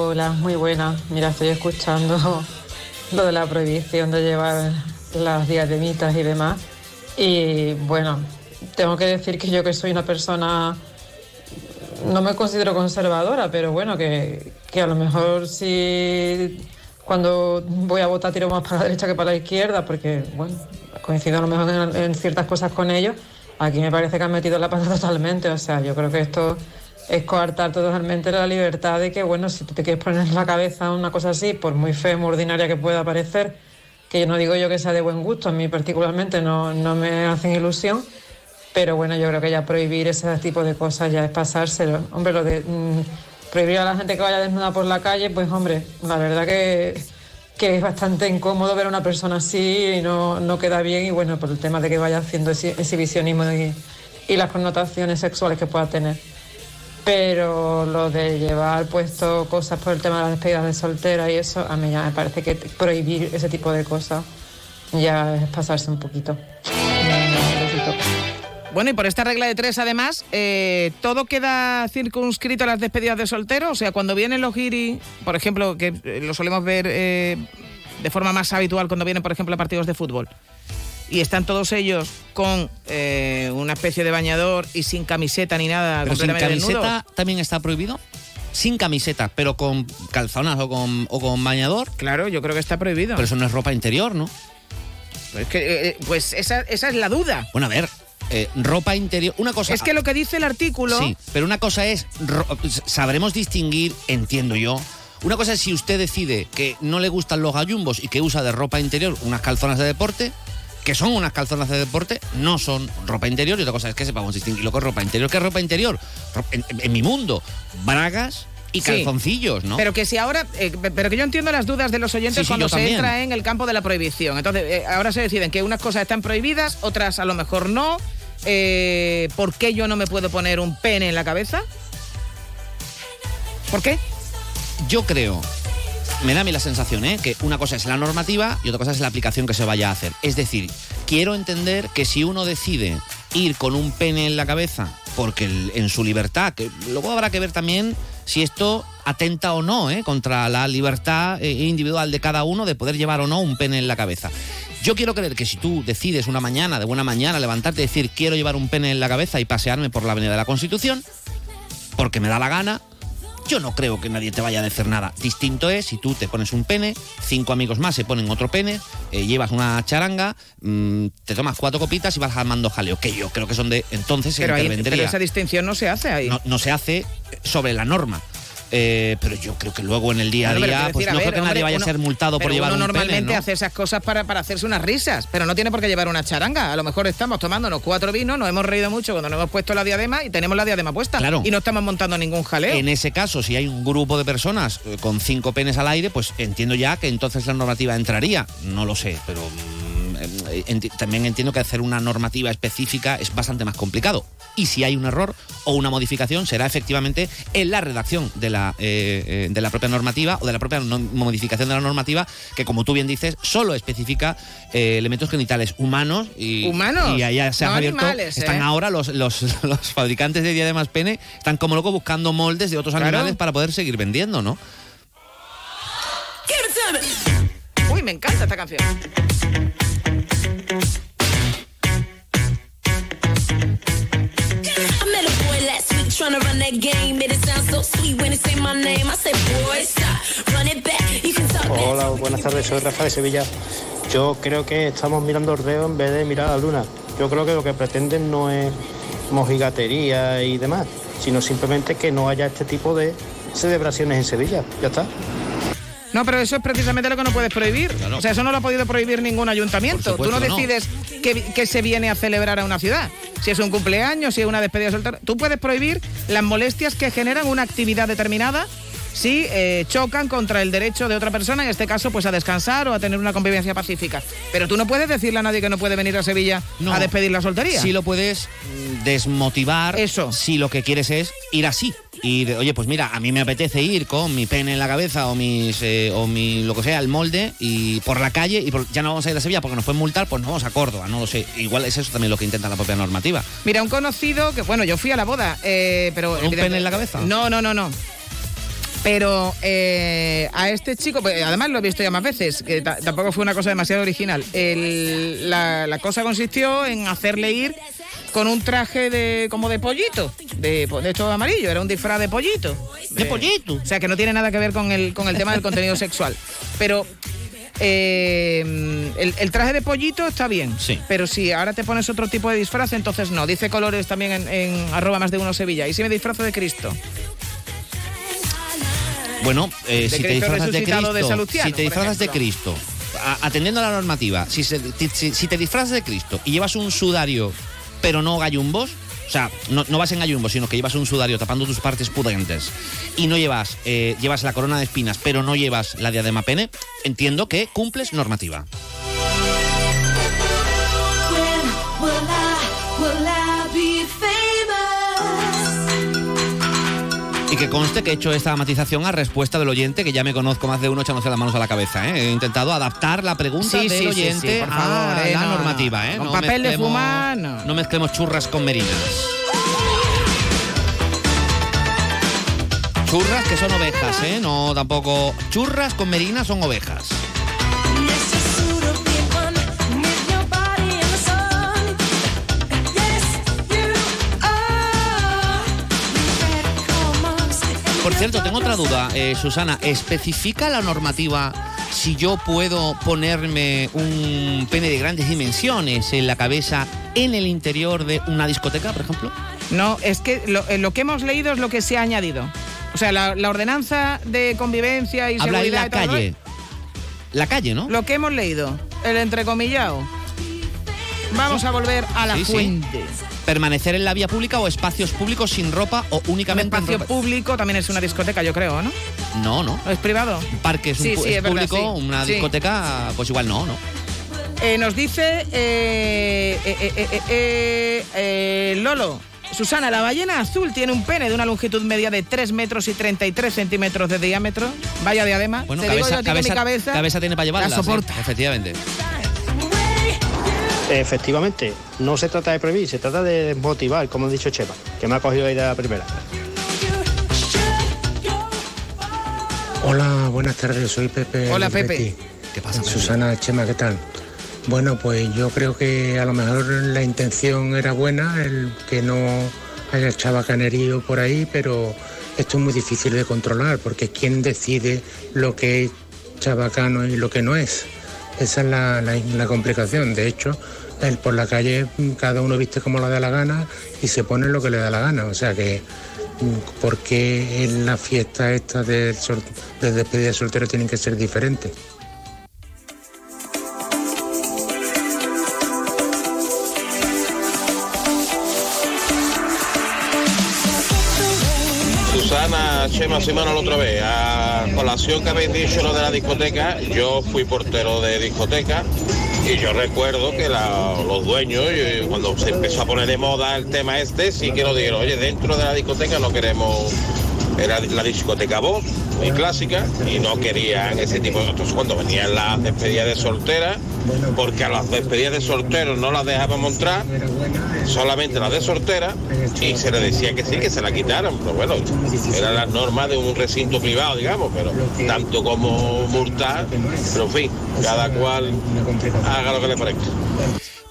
Hola, muy buena. Mira, estoy escuchando lo de la prohibición de llevar las diademitas y demás. Y bueno, tengo que decir que yo que soy una persona, no me considero conservadora, pero bueno, que, que a lo mejor si cuando voy a votar tiro más para la derecha que para la izquierda, porque bueno, coincido a lo mejor en, en ciertas cosas con ellos, aquí me parece que han metido la pata totalmente, o sea, yo creo que esto es coartar totalmente la libertad de que, bueno, si tú te quieres poner en la cabeza una cosa así, por muy fea, muy ordinaria que pueda parecer, que yo no digo yo que sea de buen gusto, a mí particularmente no, no me hacen ilusión, pero bueno, yo creo que ya prohibir ese tipo de cosas ya es pasárselo. Hombre, lo de mm, prohibir a la gente que vaya desnuda por la calle, pues hombre, la verdad que, que es bastante incómodo ver a una persona así y no, no queda bien y bueno, por el tema de que vaya haciendo exhibicionismo y, y las connotaciones sexuales que pueda tener. Pero lo de llevar puesto cosas por el tema de las despedidas de soltera y eso, a mí ya me parece que prohibir ese tipo de cosas ya es pasarse un poquito. Bueno, y por esta regla de tres, además, eh, todo queda circunscrito a las despedidas de soltero. O sea, cuando vienen los giri, por ejemplo, que eh, lo solemos ver eh, de forma más habitual cuando vienen, por ejemplo, a partidos de fútbol, y están todos ellos con eh, una especie de bañador y sin camiseta ni nada, Pero sin camiseta desnudos. también está prohibido. Sin camiseta, pero con calzonas o con, o con bañador. Claro, yo creo que está prohibido. Pero eso no es ropa interior, ¿no? Es que, eh, pues esa, esa es la duda. Bueno, a ver, eh, ropa interior. Una cosa. Es que lo que dice el artículo. Sí, pero una cosa es. Sabremos distinguir, entiendo yo. Una cosa es si usted decide que no le gustan los gallumbos y que usa de ropa interior unas calzonas de deporte, que son unas calzonas de deporte, no son ropa interior. Y otra cosa es que sepamos distinguir lo que es ropa interior. ¿Qué es ropa interior? En, en mi mundo, bragas y Sí. calzoncillos, ¿no? Pero que si ahora, eh, pero que yo entiendo las dudas de los oyentes Sí, sí, cuando se también. entra en el campo de la prohibición. Entonces, eh, ahora se deciden que unas cosas están prohibidas, otras a lo mejor no. Eh, ¿Por qué yo no me puedo poner un pene en la cabeza? ¿Por qué? Yo creo, me da a mí la sensación, ¿eh? que una cosa es la normativa y otra cosa es la aplicación que se vaya a hacer. Es decir, quiero entender que si uno decide ir con un pene en la cabeza, porque en su libertad, que luego habrá que ver también si esto atenta o no ¿eh? contra la libertad eh, individual de cada uno de poder llevar o no un pene en la cabeza. Yo quiero creer que si tú decides una mañana, de buena mañana, levantarte y decir quiero llevar un pene en la cabeza y pasearme por la Avenida de la Constitución, porque me da la gana, yo no creo que nadie te vaya a decir nada. Distinto es si tú te pones un pene, cinco amigos más se ponen otro pene, eh, llevas una charanga, mm, te tomas cuatro copitas y vas armando jaleo, que yo creo que son de entonces se Pero, ahí- pero esa distinción no se hace ahí. no, no se hace sobre la norma. Eh, pero yo creo que luego en el día a día, pues decir, a no ver, creo que hombre, nadie vaya uno- a ser multado por llevar uno un normalmente pene, ¿no? hace esas cosas para, para hacerse unas risas, pero no tiene por qué llevar una charanga. A lo mejor estamos tomándonos cuatro vinos, nos hemos reído mucho cuando nos hemos puesto la diadema y tenemos la diadema puesta. Claro. Y no estamos montando ningún jaleo. En ese caso, si hay un grupo de personas eh, con cinco penes al aire, pues entiendo ya que entonces la normativa entraría. No lo sé, pero mm, enti- también entiendo que hacer una normativa específica es bastante más complicado. Y si hay un error o una modificación, será efectivamente en la redacción de la, eh, eh, de la propia normativa o de la propia no- modificación de la normativa, que como tú bien dices, solo especifica eh, elementos genitales humanos. Y, Humanos, Y allá se han abierto. animales, están ¿eh? ahora los, los, los fabricantes de diademas pene, están como locos buscando moldes de otros Claro. animales para poder seguir vendiendo, ¿no? Uy, me encanta esta canción. Hola, buenas tardes, soy Rafa de Sevilla. Yo creo que estamos mirando el dedo en vez de mirar a la luna. Yo creo que lo que pretenden no es mojigatería y demás, sino simplemente que no haya este tipo de celebraciones en Sevilla. Ya está. No, pero eso es precisamente lo que no puedes prohibir. O sea, eso no lo ha podido prohibir ningún ayuntamiento. Tú no que no. decides qué, qué se viene a celebrar a una ciudad. Si es un cumpleaños, si es una despedida soltera. Tú puedes prohibir las molestias que generan una actividad determinada si eh, chocan contra el derecho de otra persona, en este caso, pues a descansar o a tener una convivencia pacífica. Pero tú no puedes decirle a nadie que no puede venir a Sevilla a despedir la soltería. Sí lo puedes desmotivar Eso. si lo que quieres es ir así. Y de, oye, pues mira, a mí me apetece ir con mi pene en la cabeza o mis eh, o mi lo que sea, el molde, y por la calle, y por- ya no vamos a ir a Sevilla porque nos pueden multar, pues nos vamos a Córdoba, no lo sé. Igual es eso también lo que intenta la propia normativa. Mira, un conocido que, bueno, yo fui a la boda, eh, pero... ¿Con un pene en la cabeza? No, no, no, no. Pero eh, a este chico, pues, además lo he visto ya más veces, que ta- tampoco fue una cosa demasiado original. El- la, la cosa consistió en hacerle ir con un traje de como de pollito, de, de esto amarillo, era un disfraz de pollito. ¿De pollito? O sea, que no tiene nada que ver con el, con el tema del contenido sexual. Pero eh, el, el traje de pollito está bien. Sí. Pero si ahora te pones otro tipo de disfraz, entonces no. Dice colores también en, en arroba más de uno Sevilla. Y si me disfrazo de Cristo. Bueno, eh, si te disfrazas de Cristo, Salustiano, si te disfrazas de. Cristo, a- atendiendo a la normativa, si, se- ti- si, si te disfrazas de Cristo y llevas un sudario, pero no gallumbos, o sea, no, no vas en gallumbos, sino que llevas un sudario tapando tus partes pudentes y no llevas, eh, llevas la corona de espinas, pero no llevas la diadema pene, entiendo que cumples normativa. Y que conste que he hecho esta matización a respuesta del oyente, que ya me conozco más de uno echándose las manos a la cabeza. ¿eh? He intentado adaptar la pregunta Sí, del sí, oyente sí, por a favor, eh, la no, normativa. no. ¿eh? Con No papel de fumar, no. No mezclemos churras con merinas. Churras que son ovejas, ¿eh? No, tampoco. Churras con merinas son ovejas. Cierto, tengo otra duda, eh, Susana. ¿Especifica la normativa si yo puedo ponerme un pene de grandes dimensiones en la cabeza en el interior de una discoteca, por ejemplo? No, es que lo, eh, lo que hemos leído es lo que se ha añadido. O sea, la, la ordenanza de convivencia y Habla seguridad la y todo, calle. La calle, ¿no? Lo que hemos leído, el entrecomillado. Vamos a volver a la Sí, sí. Permanecer en la vía pública o espacios públicos sin ropa o Un únicamente en espacio ropa. público también es una discoteca, yo creo, ¿no? No, no. ¿O es privado? Un parque es, un Sí, es es verdad, público, sí. una discoteca, pues igual no, ¿no? Eh, nos dice eh, eh, eh, eh, Lolo. Susana, la ballena azul tiene un pene de una longitud media de 3 metros y 33 centímetros de diámetro. Vaya diadema. Bueno, Te digo yo mi cabeza tiene para llevarla. la soporta. efectivamente. Efectivamente, no se trata de prohibir, se trata de motivar, como ha dicho Chema, que me ha cogido ahí de la primera. Hola, buenas tardes, soy Pepe. Hola. Pepe. ¿Qué pasa, Pepe? Susana, Chema, ¿qué tal? Bueno, pues yo creo que a lo mejor la intención era buena, el que no haya chabacanerío por ahí, pero esto es muy difícil de controlar, porque ¿quién decide lo que es chabacano y lo que no es? Esa es la, la- complicación. De hecho, el, por la calle cada uno viste como le da la gana y se pone lo que le da la gana. O sea que, ¿por qué en la fiesta esta de, despedida de soltero tienen que ser diferentes? Susana, Chema, soy Manuel otra vez. Colación que habéis dicho lo de la discoteca, yo fui portero de discoteca y yo recuerdo que los dueños, cuando se empezó a poner de moda el tema este, sí que nos dijeron, oye, dentro de la discoteca no queremos, era la discoteca voz, muy clásica, y no querían ese tipo de... Entonces cuando venían las despedidas de solteras, porque a las despedidas de solteros no las dejábamos entrar, solamente las de soltera y se le decía que sí, que se la quitaran. Pero bueno, eran las normas de un recinto privado, digamos, pero tanto como multar, pero en fin, cada cual haga lo que le parezca.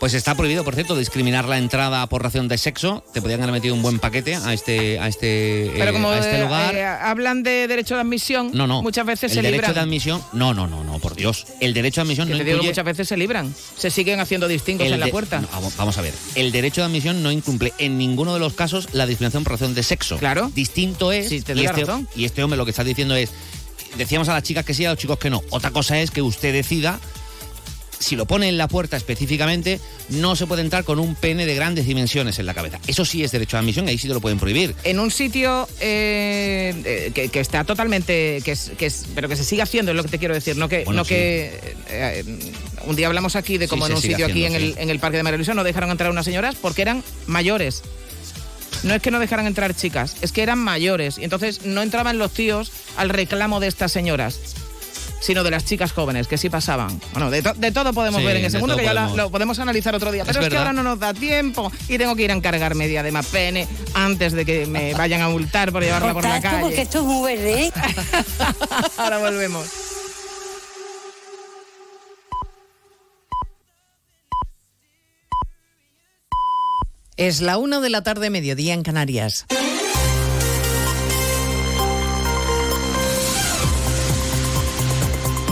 Pues está prohibido, por cierto, discriminar la entrada por razón de sexo. Te podrían haber metido un buen paquete a este, a este, Pero eh, como a este eh, lugar. eh, hablan de derecho de admisión, no, no. muchas veces el se derecho libran. de admisión. No, no, no, no, por Dios. El derecho de admisión Que no incluye. muchas veces se libran. Se siguen haciendo distingos el en la puerta. no, vamos- a ver. El derecho de admisión no incumple en ninguno de los casos la discriminación por razón de sexo. Claro. Distinto es. Sí, te y, este, razón. y este hombre lo que está diciendo es. Decíamos a las chicas que sí, a los chicos que no. Otra cosa es que usted decida. Si lo pone en la puerta específicamente, no se puede entrar con un pene de grandes dimensiones en la cabeza. Eso sí es derecho de admisión, ahí sí te lo pueden prohibir. en un sitio eh, eh, que, que está totalmente que es, que es- pero que se sigue haciendo es lo que te quiero decir no que Bueno, no sí. que eh, un día hablamos aquí de cómo en un sitio aquí el, en el parque de María Luisa no dejaron entrar unas señoras porque eran mayores no es que no dejaran entrar chicas es que eran mayores y entonces no entraban los tíos al reclamo de estas señoras sino de las chicas jóvenes, que sí pasaban. Bueno, de, to- de todo podemos Sí, ver en ese mundo, que ya la- lo podemos analizar otro día. Pero es, que ahora no nos da tiempo y tengo que ir a encargarme de además pene antes de que me vayan a multar por llevarla por la calle. porque esto es muy verde. ¿eh? Ahora volvemos. Es la una de la tarde, mediodía en Canarias.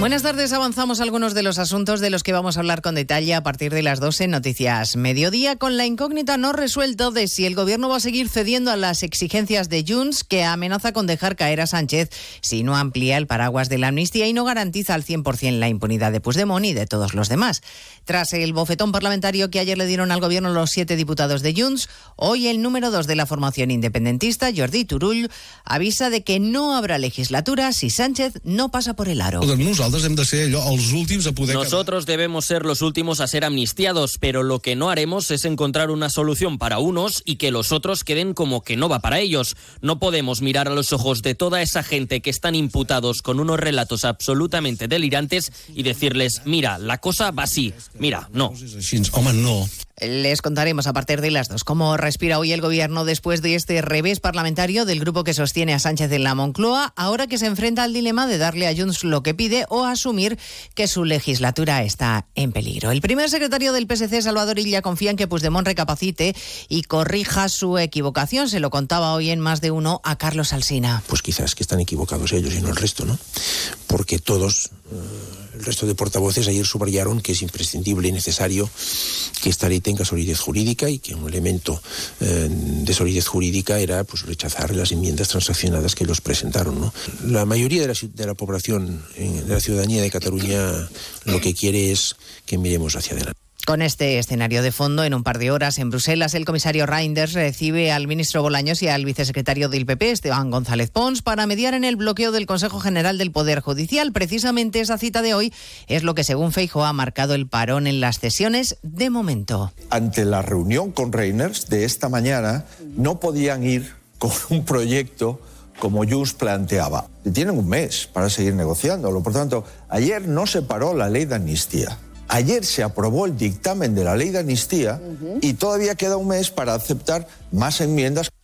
Buenas tardes, avanzamos algunos de los asuntos de los que vamos a hablar con detalle a partir de las 12 en Noticias Mediodía, con la incógnita no resuelta de si el gobierno va a seguir cediendo a las exigencias de Junts, que amenaza con dejar caer a Sánchez si no amplía el paraguas de la amnistía y no garantiza al 100% la impunidad de Puigdemont y de todos los demás. Tras el bofetón parlamentario que ayer le dieron al gobierno los siete diputados de Junts, hoy el número dos de la formación independentista, Jordi Turull, avisa de que no habrá legislatura si Sánchez no pasa por el aro. Nosaltres hem de ser allò, els últims a poder... Nosotros debemos ser los últimos a ser amnistiados, pero lo que no haremos es encontrar una solución para unos y que los otros queden como que no va para ellos. No podemos mirar a los ojos de toda esa gente que están imputados con unos relatos absolutamente delirantes y decirles, mira, la cosa va así. Mira, no. Home, no. Les contaremos a partir de las dos cómo respira hoy el gobierno después de este revés parlamentario del grupo que sostiene a Sánchez en la Moncloa, ahora que se enfrenta al dilema de darle a Junts lo que pide o asumir que su legislatura está en peligro. El primer secretario del PSC, Salvador Illa, confía en que Puigdemont recapacite y corrija su equivocación. Se lo contaba hoy en más de uno a Carlos Alsina. Pues quizás que están equivocados ellos y no el resto, ¿no? Porque todos, eh, el resto de portavoces ayer subrayaron que es imprescindible y necesario que esta ley tenga solidez jurídica y que un elemento eh, de solidez jurídica era pues, rechazar las enmiendas transaccionadas que ellos presentaron. La mayoría de la, población, de la ciudadanía de Cataluña, lo que quiere es que miremos hacia adelante. Con este escenario de fondo, en un par de horas en Bruselas, el comisario Reinders recibe al ministro Bolaños y al vicesecretario del PP, Esteban González Pons, para mediar en el bloqueo del Consejo General del Poder Judicial. Precisamente esa cita de hoy es lo que, según Feijo, ha marcado el parón en las sesiones de momento. ante la reunión con Reiners de esta mañana, no podían ir con un proyecto como Junts planteaba. Tienen un mes para seguir negociándolo. Por tanto, ayer no se paró la ley de amnistía. Ayer se aprobó el dictamen de la ley de amnistía y todavía queda un mes para aceptar más enmiendas.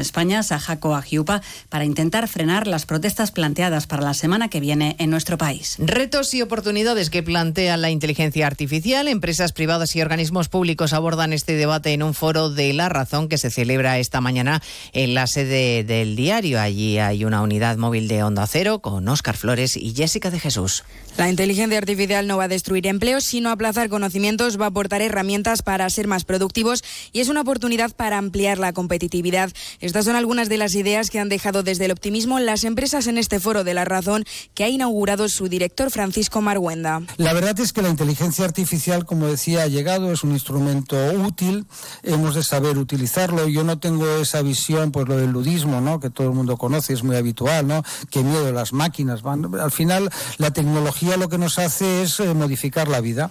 España, Sajaco Agiupa, para intentar frenar las protestas planteadas para la semana que viene en nuestro país. Retos y oportunidades que plantea la inteligencia artificial. Empresas privadas y organismos públicos abordan este debate en un foro de La Razón que se celebra esta mañana en la sede del diario. Allí hay una unidad móvil de Onda Cero con Óscar Flores y Jessica de Jesús. La inteligencia artificial no va a destruir empleos, sino aplazar conocimientos, va a aportar herramientas para ser más productivos y es una oportunidad para ampliar la competitividad. Estas son algunas de las ideas que han dejado desde el optimismo las empresas en este foro de la razón que ha inaugurado su director Francisco Marguenda. La verdad es que la inteligencia artificial, como decía, ha llegado, es un instrumento útil, hemos de saber utilizarlo. Yo no tengo esa visión, pues lo del ludismo, ¿no? que todo el mundo conoce, es muy habitual, ¿no? que miedo las máquinas. Van. Al final, la tecnología lo que nos hace es eh, modificar la vida.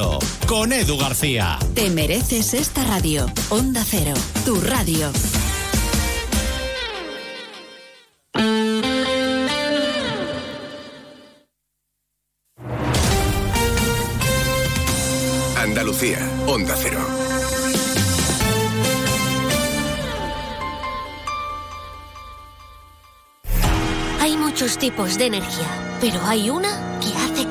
con Edu García. Te mereces esta radio. Onda Cero, tu radio. Andalucía, Onda Cero. Hay muchos tipos de energía, pero hay una que hace que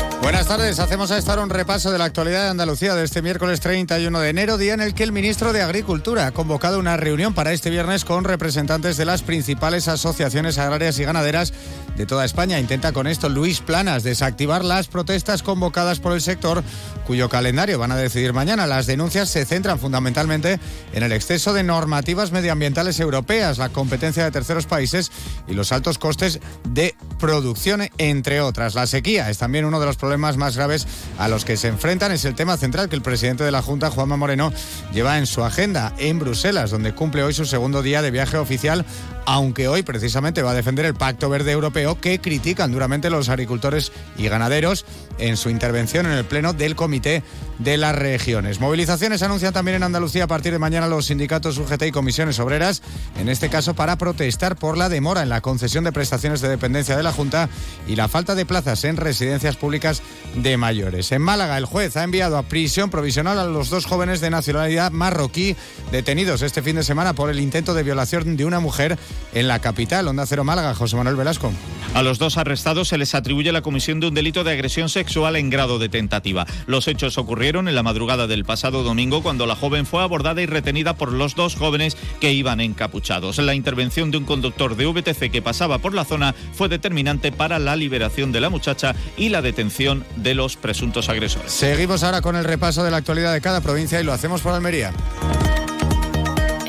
Buenas tardes, hacemos a esta hora un repaso de la actualidad de Andalucía de este miércoles 31 de enero, día en el que el ministro de Agricultura ha convocado una reunión para este viernes con representantes de las principales asociaciones agrarias y ganaderas de toda España. Intenta con esto Luis Planas desactivar las protestas convocadas por el sector, cuyo calendario van a decidir mañana. Las denuncias se centran fundamentalmente en el exceso de normativas medioambientales europeas, la competencia de terceros países y los altos costes de producción, entre otras. La sequía es también uno de los problemas más graves a los que se enfrentan. Es el tema central que el presidente de la Junta, Juanma Moreno, lleva en su agenda en Bruselas, donde cumple hoy su segundo día de viaje oficial, aunque hoy precisamente va a defender el Pacto Verde Europeo que critican duramente los agricultores y ganaderos en su intervención en el Pleno del Comité de las Regiones. Movilizaciones anuncian también en Andalucía a partir de mañana los sindicatos UGT y comisiones obreras, en este caso para protestar por la demora en la concesión de prestaciones de dependencia de la Junta y la falta de plazas en residencias públicas de mayores. En Málaga, el juez ha enviado a prisión provisional a los dos jóvenes de nacionalidad marroquí detenidos este fin de semana por el intento de violación de una mujer en la capital. Onda Cero Málaga, José Manuel Velasco. A los dos arrestados se les atribuye la comisión de un delito de agresión sexual en grado de tentativa. Los hechos ocurrieron en la madrugada del pasado domingo cuando la joven fue abordada y retenida por los dos jóvenes que iban encapuchados. La intervención de un conductor de VTC que pasaba por la zona fue determinante para la liberación de la muchacha y la detención de los presuntos agresores. Seguimos ahora con el repaso de la actualidad de cada provincia y lo hacemos por Almería.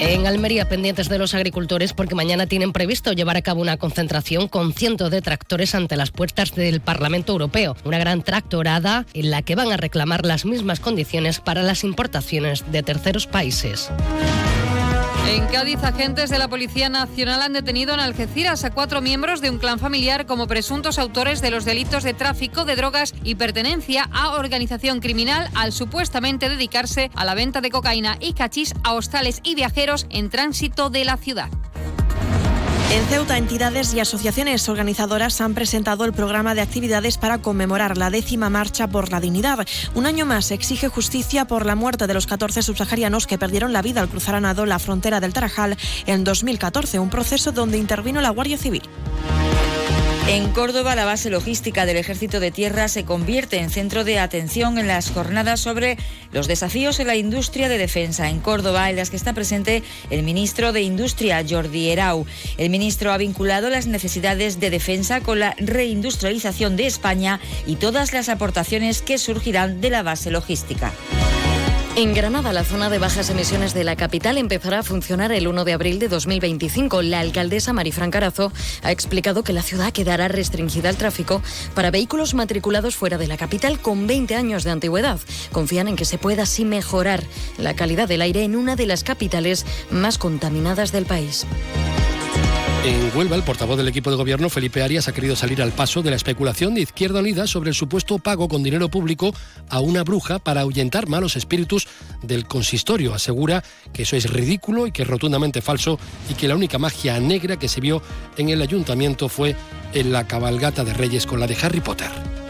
En Almería, pendientes de los agricultores, porque mañana tienen previsto llevar a cabo una concentración con cientos de tractores ante las puertas del Parlamento Europeo. Una gran tractorada en la que van a reclamar las mismas condiciones para las importaciones de terceros países. En Cádiz, agentes de la Policía Nacional han detenido en Algeciras a cuatro miembros de un clan familiar como presuntos autores de los delitos de tráfico de drogas y pertenencia a organización criminal al supuestamente dedicarse a la venta de cocaína y cachís a hostales y viajeros en tránsito de la ciudad. En Ceuta, entidades y asociaciones organizadoras han presentado el programa de actividades para conmemorar la décima marcha por la dignidad. Un año más exige justicia por la muerte de los 14 subsaharianos que perdieron la vida al cruzar a nado la frontera del Tarajal en 2014, un proceso donde intervino la Guardia Civil. En Córdoba, la base logística del Ejército de Tierra se convierte en centro de atención en las jornadas sobre los desafíos en la industria de defensa en Córdoba, en las que está presente el ministro de Industria, Jordi Erau. El ministro ha vinculado las necesidades de defensa con la reindustrialización de España y todas las aportaciones que surgirán de la base logística. En Granada, la zona de bajas emisiones de la capital empezará a funcionar el 1 de abril de 2025. La alcaldesa Marifran Carazo ha explicado que la ciudad quedará restringida al tráfico para vehículos matriculados fuera de la capital con 20 años de antigüedad. Confían en que se pueda así mejorar la calidad del aire en una de las capitales más contaminadas del país. En Huelva, el portavoz del equipo de gobierno, Felipe Arias, ha querido salir al paso de la especulación de Izquierda Unida sobre el supuesto pago con dinero público a una bruja para ahuyentar malos espíritus del consistorio. Asegura que eso es ridículo y que es rotundamente falso y que la única magia negra que se vio en el ayuntamiento fue en la cabalgata de Reyes con la de Harry Potter.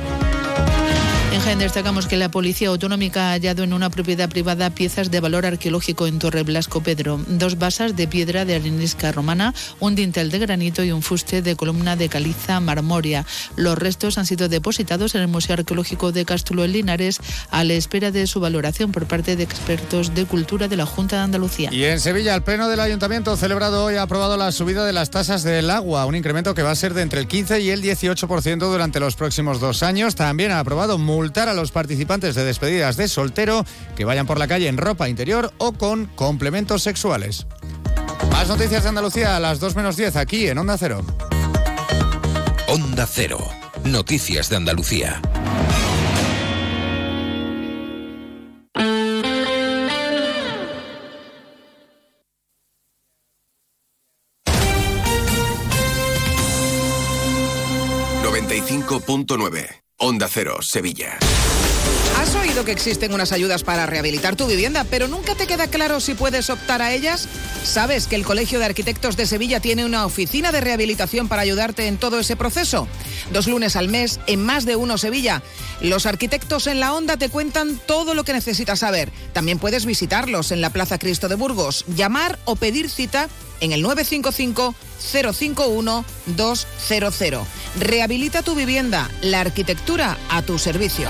Jaén destacamos que la Policía Autonómica ha hallado en una propiedad privada piezas de valor arqueológico en Torre Blasco Pedro, dos basas de piedra de arenisca romana, un dintel de granito y un fuste de columna de caliza marmoria. Los restos han sido depositados en el Museo Arqueológico de Cástulo en Linares a la espera de su valoración por parte de expertos de cultura de la Junta de Andalucía. Y en Sevilla, el Pleno del Ayuntamiento celebrado hoy ha aprobado la subida de las tasas del agua, un incremento que va a ser de entre el 15 y el 18% durante los próximos dos años. También ha aprobado a los participantes de despedidas de soltero que vayan por la calle en ropa interior o con complementos sexuales. Más noticias de Andalucía a las 2 menos 10 aquí en Onda Cero. Onda Cero. Noticias de Andalucía. .9 Onda Cero, Sevilla. ¿Has oído que existen unas ayudas para rehabilitar tu vivienda, pero nunca te queda claro si puedes optar a ellas? ¿Sabes que el Colegio de Arquitectos de Sevilla tiene una oficina de rehabilitación para ayudarte en todo ese proceso? Dos lunes al mes en más de uno Sevilla. Los arquitectos en la onda te cuentan todo lo que necesitas saber. También puedes visitarlos en la Plaza Cristo de Burgos, llamar o pedir cita en el 955 051 200. Rehabilita tu vivienda, la arquitectura a tu servicio.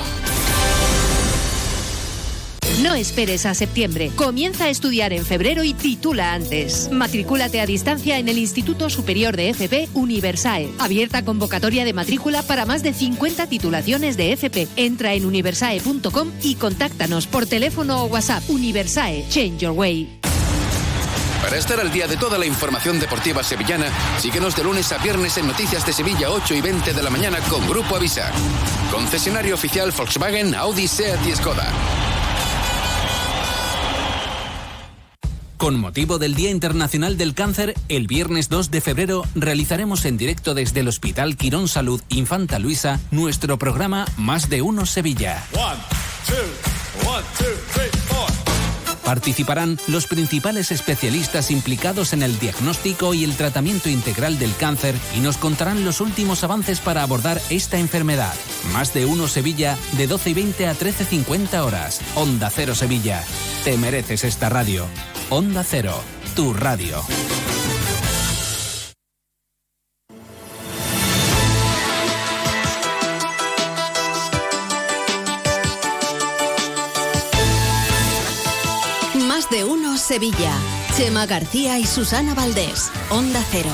No esperes a septiembre. Comienza a estudiar en febrero y titula antes. Matricúlate a distancia en el Instituto Superior de FP Universae. Abierta convocatoria de matrícula para más de 50 titulaciones de FP. Entra en universae.com y contáctanos por teléfono o WhatsApp. Universae. Change your way. Para estar al día de toda la información deportiva sevillana, síguenos de lunes a viernes en Noticias de Sevilla 8 y 20 de la mañana con Grupo Avisa. Concesionario oficial Volkswagen, Audi, Seat y Skoda. Con motivo del Día Internacional del Cáncer, el viernes 2 de febrero realizaremos en directo desde el Hospital Quirón Salud Infanta Luisa nuestro programa Más de Uno Sevilla. Participarán los principales especialistas implicados en el diagnóstico y el tratamiento integral del cáncer y nos contarán los últimos avances para abordar esta enfermedad. Más de uno Sevilla, de 12 y 20 a 13.50 horas. Onda Cero Sevilla. Te mereces esta radio. Onda Cero, tu radio. Sevilla. Chema García y Susana Valdés. Onda Cero.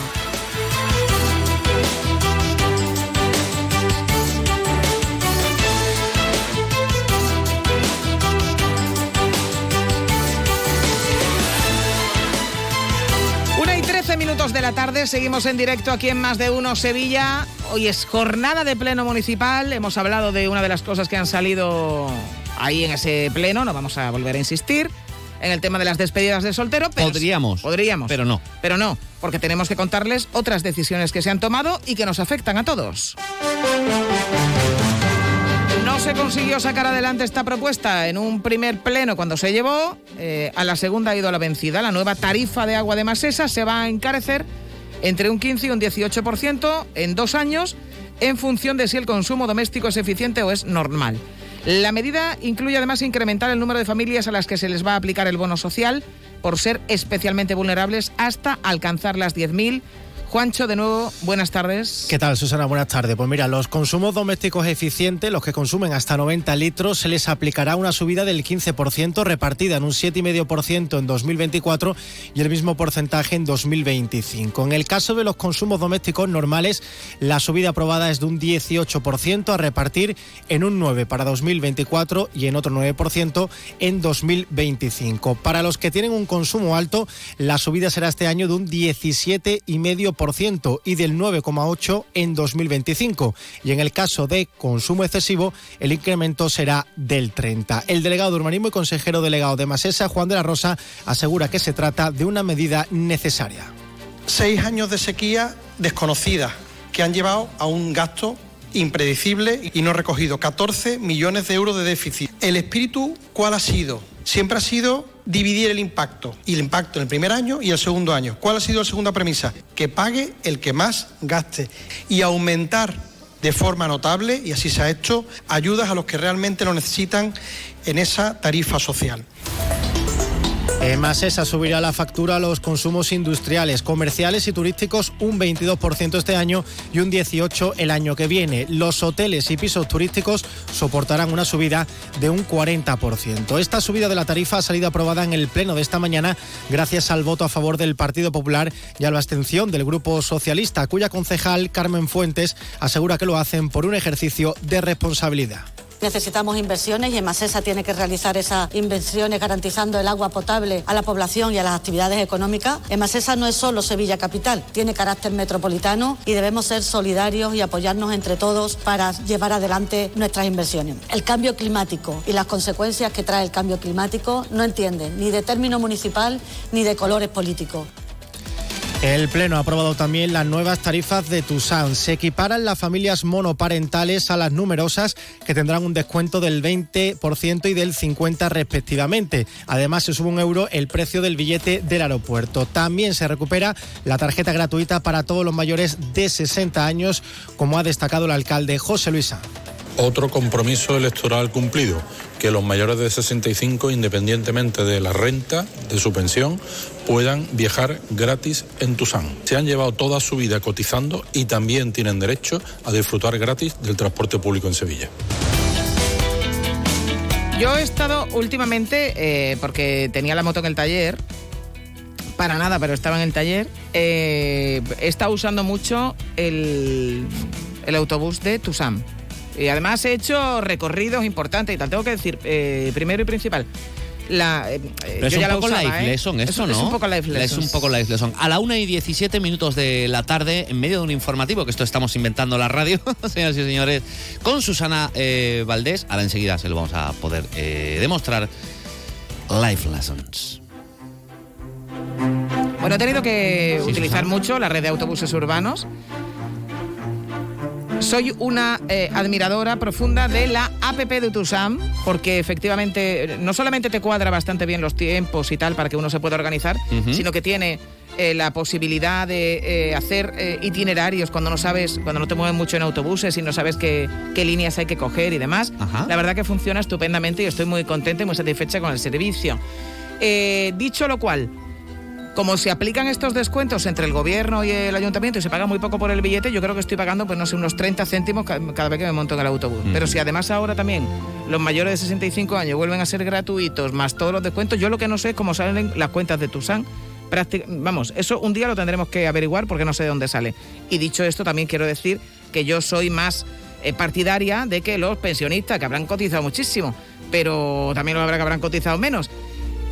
Una y 13 minutos de la tarde, seguimos en directo aquí en Más de Uno Sevilla. Hoy es jornada de pleno municipal. Hemos hablado de una de las cosas que han salido ahí en ese pleno, no vamos a volver a insistir. En el tema de las despedidas de soltero, pero Podríamos. Podríamos. Pero no. Pero no, porque tenemos que contarles otras decisiones que se han tomado y que nos afectan a todos. No se consiguió sacar adelante esta propuesta en un primer pleno cuando se llevó. eh, a la segunda ha ido a la vencida. La nueva tarifa de agua de Masesa se va a encarecer entre un 15 y un 18% en dos años en función de si el consumo doméstico es eficiente o es normal. La medida incluye además incrementar el número de familias a las que se les va a aplicar el bono social por ser especialmente vulnerables hasta alcanzar las 10.000 Juancho, de nuevo, buenas tardes. ¿Qué tal, Susana? Buenas tardes. Pues mira, los consumos domésticos eficientes, los que consumen hasta 90 litros, se les aplicará una subida del 15% repartida en un 7,5% en 2024 y el mismo porcentaje en 2025. En el caso de los consumos domésticos normales, la subida aprobada es de un 18% a repartir en un 9% para 2024 y en otro 9% en 2025. Para los que tienen un consumo alto, la subida será este año de un 17,5% y del 9,8% en 2025. Y en el caso de consumo excesivo, el incremento será del 30%. El delegado de urbanismo y consejero delegado de Masesa, Juan de la Rosa, asegura que se trata de una medida necesaria. Seis años de sequía desconocida que han llevado a un gasto impredecible y no recogido, 14 millones de euros de déficit. ¿El espíritu cuál ha sido? Siempre ha sido dividir el impacto, y el impacto en el primer año y el segundo año. ¿Cuál ha sido la segunda premisa? Que pague el que más gaste y aumentar de forma notable, y así se ha hecho, ayudas a los que realmente lo necesitan en esa tarifa social. En Masesa subirá la factura a los consumos industriales, comerciales y turísticos un 22% este año y un 18% el año que viene. Los hoteles y pisos turísticos soportarán una subida de un 40%. Esta subida de la tarifa ha salido aprobada en el pleno de esta mañana gracias al voto a favor del Partido Popular y a la abstención del Grupo Socialista, cuya concejal Carmen Fuentes asegura que lo hacen por un ejercicio de responsabilidad. Necesitamos inversiones y Emasesa tiene que realizar esas inversiones garantizando el agua potable a la población y a las actividades económicas. Emasesa no es solo Sevilla Capital, tiene carácter metropolitano y debemos ser solidarios y apoyarnos entre todos para llevar adelante nuestras inversiones. El cambio climático y las consecuencias que trae el cambio climático no entienden ni de término municipal ni de colores políticos. El Pleno ha aprobado también las nuevas tarifas de Tusan. Se equiparan las familias monoparentales a las numerosas que tendrán un descuento del 20% y del 50% respectivamente. Además, se sube un euro el precio del billete del aeropuerto. También se recupera la tarjeta gratuita para todos los mayores de 60 años, como ha destacado el alcalde José Luisa. Otro compromiso electoral cumplido, que los mayores de 65, independientemente de la renta, de su pensión, puedan viajar gratis en Tusán. Se han llevado toda su vida cotizando y también tienen derecho a disfrutar gratis del transporte público en Sevilla. Yo he estado últimamente, eh, porque tenía la moto en el taller, para nada, pero estaba en el taller, eh, he estado usando mucho el, el autobús de Tusam. Y además he hecho recorridos importantes y tal. Tengo que decir, eh, primero y principal, la, eh, Pero es un la poco usaba, life ¿eh? lesson Es- ¿no? un poco life lesson. Es un poco life lesson. A la 1 y 17 minutos de la tarde, en medio de un informativo, que esto estamos inventando la radio, señoras y señores, con Susana eh, Valdés. Ahora enseguida se lo vamos a poder eh, demostrar. Life lessons. Bueno, he tenido que utilizar mucho la red de autobuses urbanos. Soy una eh, admiradora profunda de la APP de Tusam, porque efectivamente no solamente te cuadra bastante bien los tiempos y tal para que uno se pueda organizar, sino que tiene eh, la posibilidad de eh, hacer eh, itinerarios cuando no sabes, cuando no te mueves mucho en autobuses y no sabes qué, qué líneas hay que coger y demás. La verdad que funciona estupendamente y estoy muy contenta y muy satisfecha con el servicio. Dicho lo cual, como se aplican estos descuentos entre el gobierno y el ayuntamiento y se paga muy poco por el billete, yo creo que estoy pagando, pues no sé, unos 30 céntimos ca- cada vez que me monto en el autobús. Mm. Pero si además ahora también los mayores de 65 años vuelven a ser gratuitos, más todos los descuentos, yo lo que no sé es cómo salen las cuentas de Tusan. Vamos, eso un día lo tendremos que averiguar porque no sé de dónde sale. Y dicho esto, también quiero decir que yo soy más eh, partidaria de que los pensionistas, que habrán cotizado muchísimo, pero también los habrá que habrán cotizado menos,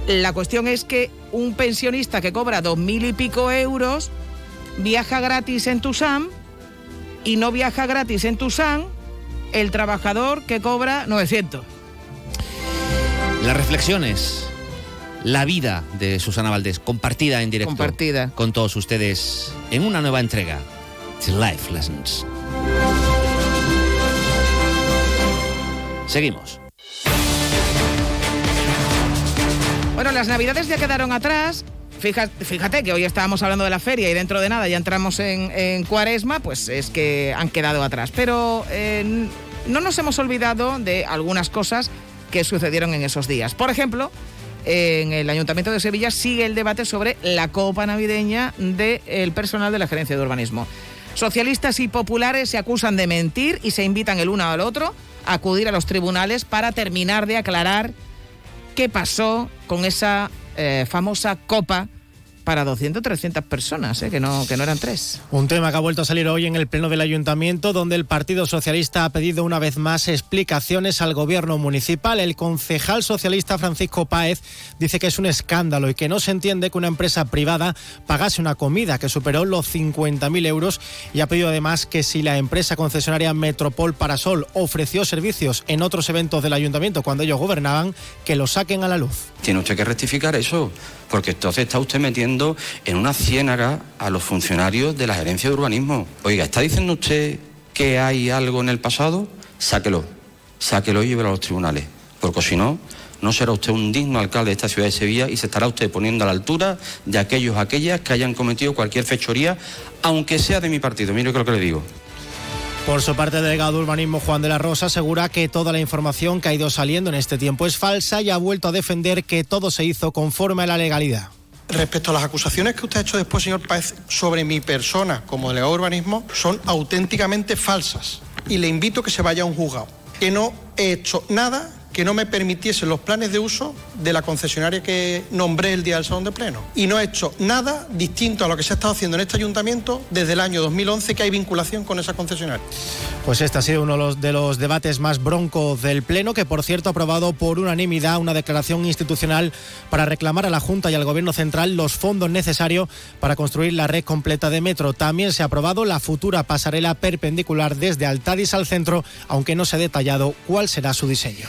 la cuestión es que un pensionista que cobra dos mil y pico euros viaja gratis en Tusam y no viaja gratis en Tusam el trabajador que cobra 900. Las reflexiones, la vida de Susana Valdés, compartida en directo. Compartida. Con todos ustedes en una nueva entrega de Life Lessons. Seguimos. Las navidades ya quedaron atrás. Fíjate, que hoy estábamos hablando de la feria y dentro de nada ya entramos en, cuaresma, pues es que han quedado atrás. Pero eh, no nos hemos olvidado de algunas cosas que sucedieron en esos días. Por ejemplo, en el Ayuntamiento de Sevilla sigue el debate sobre la copa navideña del personal de la Gerencia de Urbanismo. Socialistas y populares se acusan de mentir y se invitan el uno al otro a acudir a los tribunales para terminar de aclarar qué pasó con esa eh, famosa copa para 200 300 personas, ¿eh? que, no, que no eran tres. Un tema que ha vuelto a salir hoy en el Pleno del Ayuntamiento, donde el Partido Socialista ha pedido una vez más explicaciones al Gobierno municipal. El concejal socialista Francisco Páez dice que es un escándalo y que no se entiende que una empresa privada pagase una comida que superó los 50.000 euros y ha pedido además que si la empresa concesionaria Metropol Parasol ofreció servicios en otros eventos del Ayuntamiento cuando ellos gobernaban, que lo saquen a la luz. Tiene usted que rectificar eso porque entonces está usted metiendo en una ciénaga a los funcionarios de la gerencia de urbanismo. Oiga, ¿está diciendo usted que hay algo en el pasado? Sáquelo, sáquelo y llévelo a los tribunales, porque si no, no será usted un digno alcalde de esta ciudad de Sevilla y se estará usted poniendo a la altura de aquellos, aquellas que hayan cometido cualquier fechoría, aunque sea de mi partido. Mire lo que le digo. Por su parte, el delegado de urbanismo Juan de la Rosa asegura que toda la información que ha ido saliendo en este tiempo es falsa y ha vuelto a defender que todo se hizo conforme a la legalidad. Respecto a las acusaciones que usted ha hecho después, señor Páez, sobre mi persona como delegado de urbanismo, son auténticamente falsas. Y le invito a que se vaya a un juzgado. Que no he hecho nada que no me permitiesen los planes de uso de la concesionaria que nombré el día del Salón de Pleno. Y no he hecho nada distinto a lo que se ha estado haciendo en este ayuntamiento desde el año 2011 que hay vinculación con esa concesionaria. Pues este ha sido uno de los, de los debates más broncos del Pleno, que por cierto ha aprobado por unanimidad una declaración institucional para reclamar a la Junta y al Gobierno Central los fondos necesarios para construir la red completa de metro. También se ha aprobado la futura pasarela perpendicular desde Altadis al centro, aunque no se ha detallado cuál será su diseño.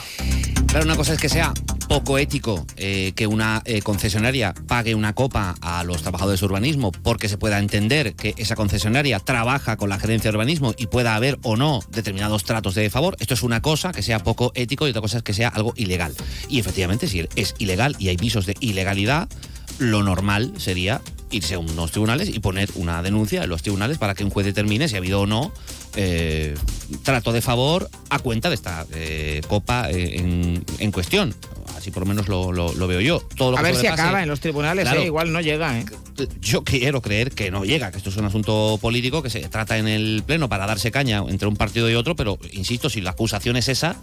Claro, una cosa es que sea poco ético eh, que una eh, concesionaria pague una copa a los trabajadores de urbanismo porque se pueda entender que esa concesionaria trabaja con la gerencia de urbanismo y pueda haber o no determinados tratos de favor. Esto es una cosa que sea poco ético y otra cosa es que sea algo ilegal. Y efectivamente, si es ilegal y hay visos de ilegalidad, lo normal sería irse a unos tribunales y poner una denuncia en los tribunales para que un juez determine si ha habido o no eh, trato de favor a cuenta de esta eh, copa eh, en, en, cuestión. Así por lo menos lo, lo, lo veo yo. Todo lo a ver si acaba en los tribunales, claro, igual no llega. Yo quiero creer que no llega, que esto es un asunto político que se trata en el Pleno para darse caña entre un partido y otro, pero insisto, si la acusación es esa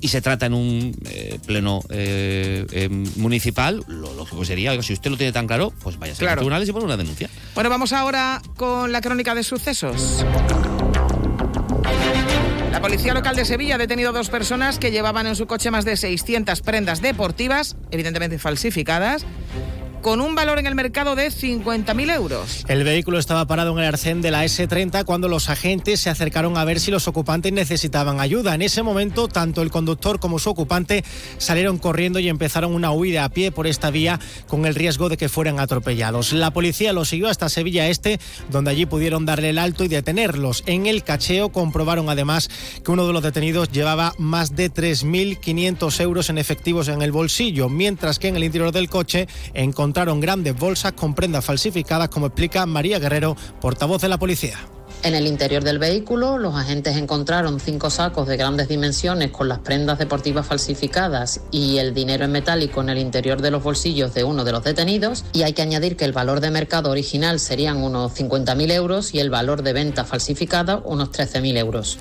y se trata en un eh, pleno eh, eh, municipal, lo lógico sería, oiga, si usted lo tiene tan claro, pues vaya a claro. a los tribunales y pone una denuncia. Bueno, vamos ahora con la crónica de sucesos. Policía local de Sevilla ha detenido a dos personas que llevaban en su coche más de 600 prendas deportivas, evidentemente falsificadas, con un valor en el mercado de 50.000 euros. El vehículo estaba parado en el arcén de la S30 cuando los agentes se acercaron a ver si los ocupantes necesitaban ayuda. En ese momento, tanto el conductor como su ocupante salieron corriendo y empezaron una huida a pie por esta vía con el riesgo de que fueran atropellados. La policía los siguió hasta Sevilla Este, donde allí pudieron darle el alto y detenerlos. En el cacheo comprobaron además que uno de los detenidos llevaba más de 3.500 euros en efectivos en el bolsillo, mientras que en el interior del coche encontraron encontraron grandes bolsas con prendas falsificadas, como explica María Guerrero, portavoz de la policía. En el interior del vehículo, los agentes encontraron cinco sacos de grandes dimensiones con las prendas deportivas falsificadas y el dinero en metálico en el interior de los bolsillos de uno de los detenidos. Y hay que añadir que el valor de mercado original serían unos 50.000 euros y el valor de venta falsificada unos 13.000 euros.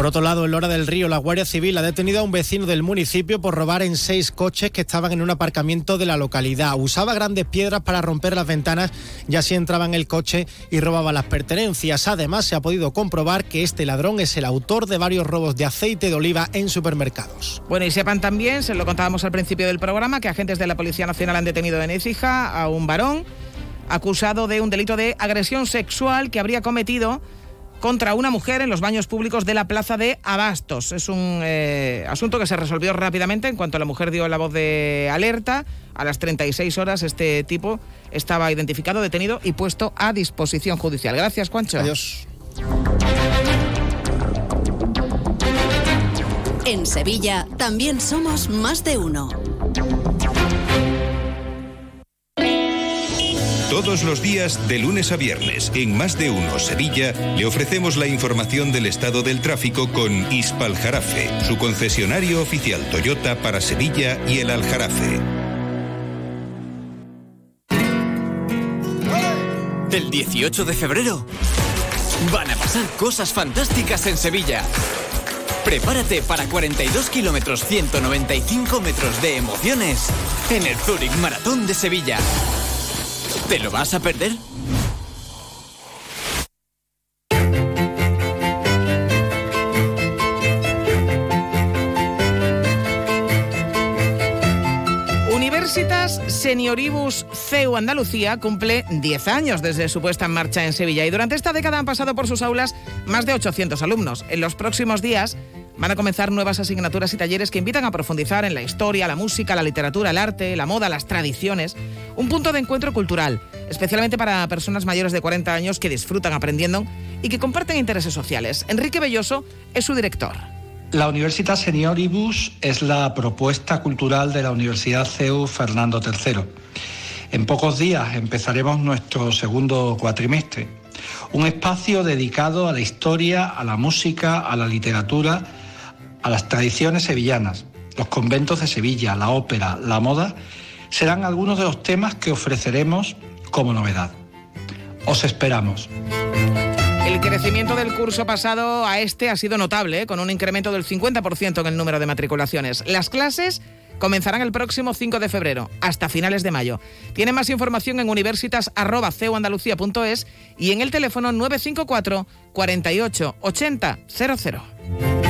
Por otro lado, en Lora del Río, la Guardia Civil ha detenido a un vecino del municipio por robar en seis coches que estaban en un aparcamiento de la localidad. Usaba grandes piedras para romper las ventanas y así entraba en el coche y robaba las pertenencias. Además, se ha podido comprobar que este ladrón es el autor de varios robos de aceite de oliva en supermercados. Bueno, y sepan también, se lo contábamos al principio del programa, que agentes de la Policía Nacional han detenido en Écija a un varón acusado de un delito de agresión sexual que habría cometido contra una mujer en los baños públicos de la plaza de Abastos. Es un eh, asunto que se resolvió rápidamente en cuanto la mujer dio la voz de alerta. A las 36 horas este tipo estaba identificado, detenido y puesto a disposición judicial. Gracias, Juancho. Adiós. En Sevilla también somos más de uno. Todos los días, de lunes a viernes, en Más de Uno Sevilla, le ofrecemos la información del estado del tráfico con Hispaljarafe, su concesionario oficial Toyota para Sevilla y el Aljarafe. Del 18 de febrero van a pasar cosas fantásticas en Sevilla. Prepárate para 42 kilómetros 195 metros de emociones en el Zurich Maratón de Sevilla. ¿Te lo vas a perder? Universitas Senioribus CEU Andalucía cumple 10 años desde su puesta en marcha en Sevilla y durante esta década han pasado por sus aulas más de 800 alumnos. En los próximos días van a comenzar nuevas asignaturas y talleres que invitan a profundizar en la historia, la música, la literatura, el arte, la moda, las tradiciones. Un punto de encuentro cultural, especialmente para personas mayores de 40 años que disfrutan aprendiendo y que comparten intereses sociales. Enrique Belloso es su director. La Universidad Senioribus es la propuesta cultural de la Universidad CEU Fernando III. En pocos días empezaremos nuestro segundo cuatrimestre, un espacio dedicado a la historia, a la música, a la literatura, a las tradiciones sevillanas, los conventos de Sevilla, la ópera, la moda, serán algunos de los temas que ofreceremos como novedad. Os esperamos. El crecimiento del curso pasado a este ha sido notable, ¿eh? con un incremento del 50% en el número de matriculaciones. Las clases comenzarán el próximo 5 de febrero, hasta finales de mayo. Tiene más información en universitas.ceuandalucía.es y en el teléfono 954 48 80 00.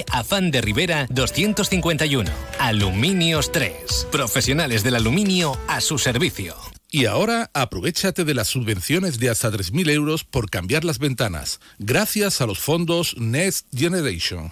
Afán de Rivera 251. Aluminios 3. Profesionales del aluminio a su servicio. Y ahora aprovechate de las subvenciones de hasta 3.000 euros por cambiar las ventanas, gracias a los fondos Next Generation.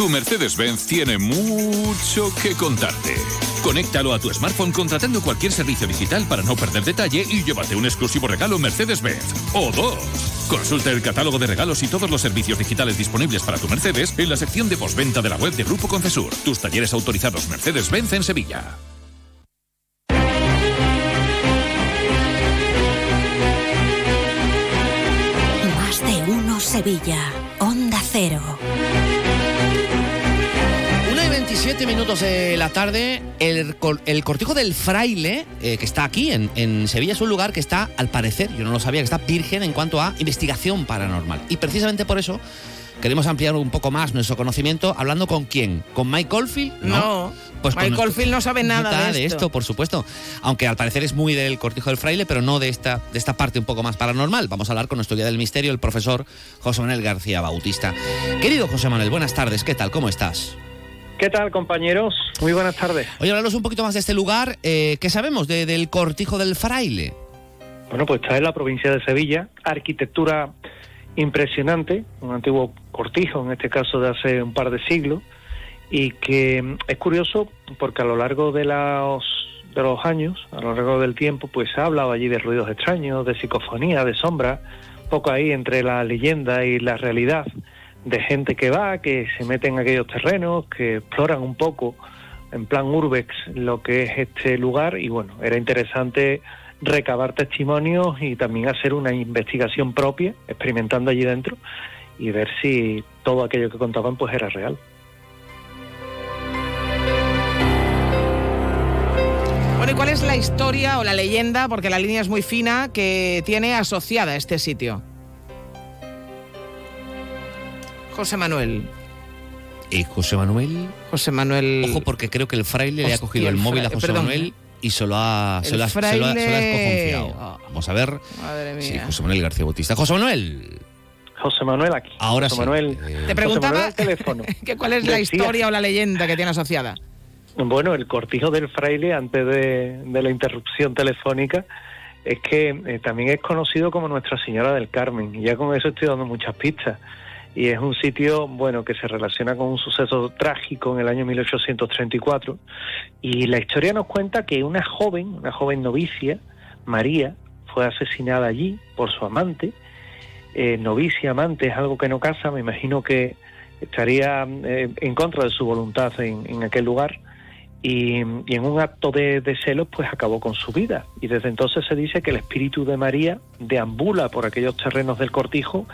Tu Mercedes-Benz tiene mucho que contarte. Conéctalo a tu smartphone contratando cualquier servicio digital para no perder detalle y llévate un exclusivo regalo Mercedes-Benz. O dos. Consulta el catálogo de regalos y todos los servicios digitales disponibles para tu Mercedes en la sección de postventa de la web de Grupo Concesur. Tus talleres autorizados Mercedes-Benz en Sevilla. Más de uno Sevilla. Onda Cero. 1 y 27 minutos de la tarde, el, el Cortijo del Fraile, eh, que está aquí en, en Sevilla, es un lugar que está, al parecer, yo no lo sabía, que está virgen en cuanto a investigación paranormal. Y precisamente por eso queremos ampliar un poco más nuestro conocimiento, hablando con quién, con Mike Oldfield, No, Pues con Mike Oldfield no sabe nada de esto. por supuesto. Aunque al parecer es muy del Cortijo del Fraile, pero no de esta, de esta parte un poco más paranormal. Vamos a hablar con nuestro guía del misterio, el profesor José Manuel García Bautista. Querido José Manuel, buenas tardes, ¿qué tal? ¿Cómo estás? ¿Qué tal, compañeros? Muy buenas tardes. Oye, hablaros un poquito más de este lugar. Eh, ¿Qué sabemos de- del Cortijo del Fraile? Bueno, pues está en la provincia de Sevilla, arquitectura impresionante, un antiguo cortijo, en este caso de hace un par de siglos, y que es curioso porque a lo largo de los, de los años, a lo largo del tiempo, pues se ha hablado allí de ruidos extraños, de psicofonía, de sombra, poco ahí entre la leyenda y la realidad, de gente que va, que se mete en aquellos terrenos, que exploran un poco en plan urbex lo que es este lugar y bueno, era interesante recabar testimonios y también hacer una investigación propia, experimentando allí dentro y ver si todo aquello que contaban pues era real. Bueno, ¿y cuál es la historia o la leyenda, porque la línea es muy fina, que tiene asociada este sitio? José Manuel. Eh, José Manuel. José Manuel. Ojo, porque creo que el fraile le ha cogido el el móvil a José perdón. Manuel y se lo ha, se lo ha- se lo ha- se lo ha fraile- escojonciado. Vamos a ver. Madre mía. Sí, José Manuel García Bautista. José Manuel. José Manuel aquí. Ahora José sí. Manuel, Te José preguntaba Manuel teléfono. que cuál es la historia o la leyenda que tiene asociada. Bueno, el cortijo del fraile, antes de, de la interrupción telefónica, es que eh, también es conocido como Nuestra Señora del Carmen. Y ya con eso estoy dando muchas pistas. Y es un sitio, bueno, que se relaciona con un suceso trágico en el año 1834. Y la historia nos cuenta que una joven, una joven novicia, María, fue asesinada allí por su amante. Eh, novicia, amante, es algo que no casa, me imagino que estaría eh, en contra de su voluntad en, en aquel lugar y, y en un acto de, de celos pues acabó con su vida y desde entonces se dice que el espíritu de María deambula por aquellos terrenos del cortijo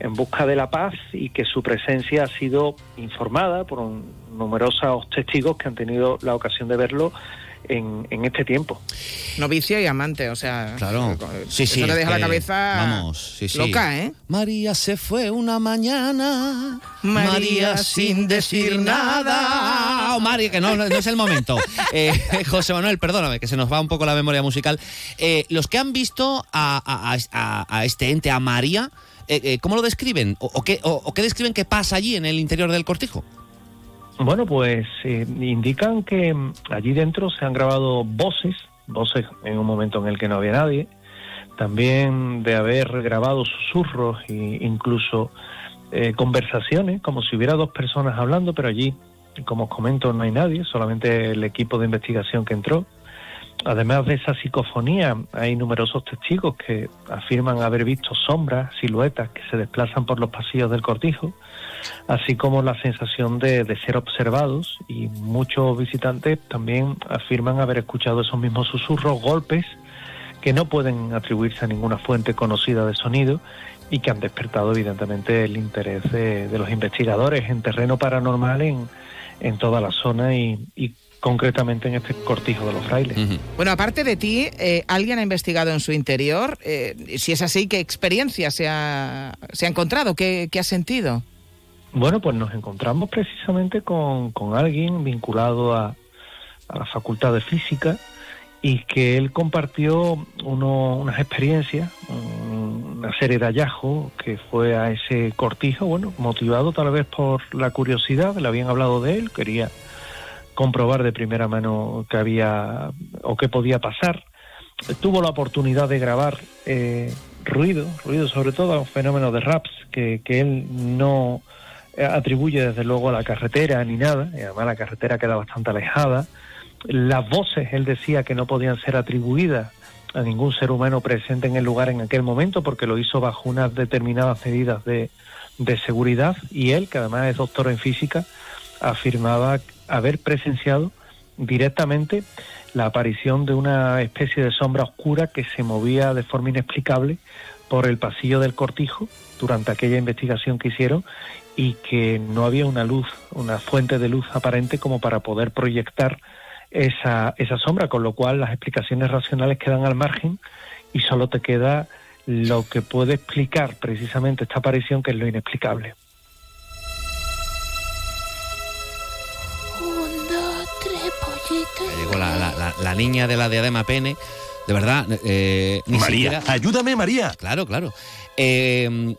en busca de la paz y que su presencia ha sido informada por un- numerosos testigos que han tenido la ocasión de verlo en, en este tiempo. Novicia y amante, o sea. Claro. Sí, sí. Eso le es deja la que- cabeza Vamos, sí, sí. loca, ¿eh? María se fue una mañana. María María sin decir decir nada. Oh, María, que no, no es el momento. Eh, José Manuel, perdóname, que se nos va un poco la memoria musical. Eh, los que han visto a, a- a- a este ente, a María, eh, eh, ¿cómo lo describen? ¿O, qué, o- o qué describen que pasa allí en el interior del cortijo? Bueno, pues eh, indican que mm, allí dentro se han grabado voces, voces en un momento en el que no había nadie, también de haber grabado susurros e incluso eh, conversaciones, como si hubiera dos personas hablando, pero allí, como os comento, no hay nadie, solamente el equipo de investigación que entró. Además de esa psicofonía, hay numerosos testigos que afirman haber visto sombras, siluetas que se desplazan por los pasillos del cortijo, así como la sensación de, de ser observados y muchos visitantes también afirman haber escuchado esos mismos susurros, golpes que no pueden atribuirse a ninguna fuente conocida de sonido y que han despertado evidentemente el interés de, los investigadores en terreno paranormal en, en toda la zona y, y concretamente en este cortijo de los frailes. Bueno, aparte de ti, eh, ¿alguien ha investigado en su interior? Eh, si es así, ¿qué experiencia se ha, se ha encontrado? ¿Qué, qué ha sentido? Bueno, pues nos encontramos precisamente con, con alguien vinculado a, a la Facultad de Física y que él compartió uno- unas experiencias, un- una serie de hallazgos que fue a ese cortijo, bueno, motivado tal vez por la curiosidad, le habían hablado de él, quería comprobar de primera mano que había o qué podía pasar. Tuvo la oportunidad de grabar eh, ruido, ruido sobre todo, fenómenos de raps que, que él no eh, atribuye desde luego a la carretera ni nada, y además la carretera queda bastante alejada. Las voces, él decía que no podían ser atribuidas a ningún ser humano presente en el lugar en aquel momento porque lo hizo bajo unas determinadas medidas de, de seguridad y él, que además es doctor en física, afirmaba haber presenciado directamente la aparición de una especie de sombra oscura que se movía de forma inexplicable por el pasillo del cortijo durante aquella investigación que hicieron y que no había una luz, una fuente de luz aparente como para poder proyectar esa, esa sombra, con lo cual las explicaciones racionales quedan al margen y solo te queda lo que puede explicar precisamente esta aparición, que es lo inexplicable. Llegó la, la- la- la niña de la diadema pene. De verdad, eh, ni María, siquiera- ayúdame, María. Claro, claro. Eh,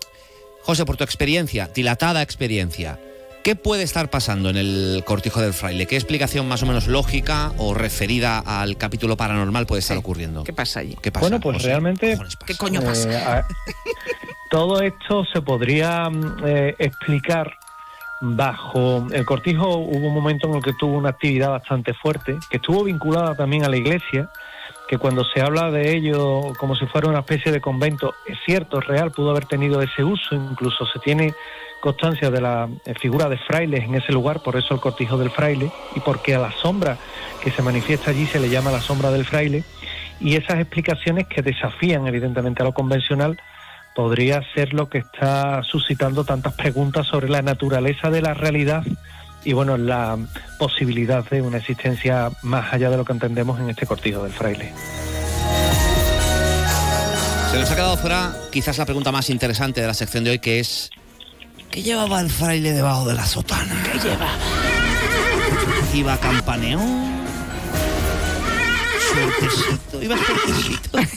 José, por tu experiencia, dilatada experiencia, ¿qué puede estar pasando en el cortijo del fraile? ¿Qué explicación más o menos lógica o referida al capítulo paranormal puede estar ocurriendo? ¿Qué pasa allí? ¿Qué pasa? Bueno, pues José? realmente ¿Qué coño eh, pasa? a- todo esto se podría mm, eh, explicar bajo el cortijo. Hubo un momento en el que tuvo una actividad bastante fuerte, que estuvo vinculada también a la iglesia, que cuando se habla de ello como si fuera una especie de convento, es cierto, es real, pudo haber tenido ese uso, incluso se tiene constancia de la eh, figura de frailes en ese lugar, por eso el cortijo del fraile, y porque a la sombra que se manifiesta allí se le llama la sombra del fraile, y esas explicaciones que desafían evidentemente a lo convencional, podría ser lo que está suscitando tantas preguntas sobre la naturaleza de la realidad y bueno, la posibilidad de una existencia más allá de lo que entendemos en este cortijo del fraile. Se nos ha quedado fuera quizás la pregunta más interesante de la sección de hoy, que es ¿qué llevaba el fraile debajo de la sotana? ¿Qué llevaba? Iba campaneón. Suertecito, iba suertecito. Bueno,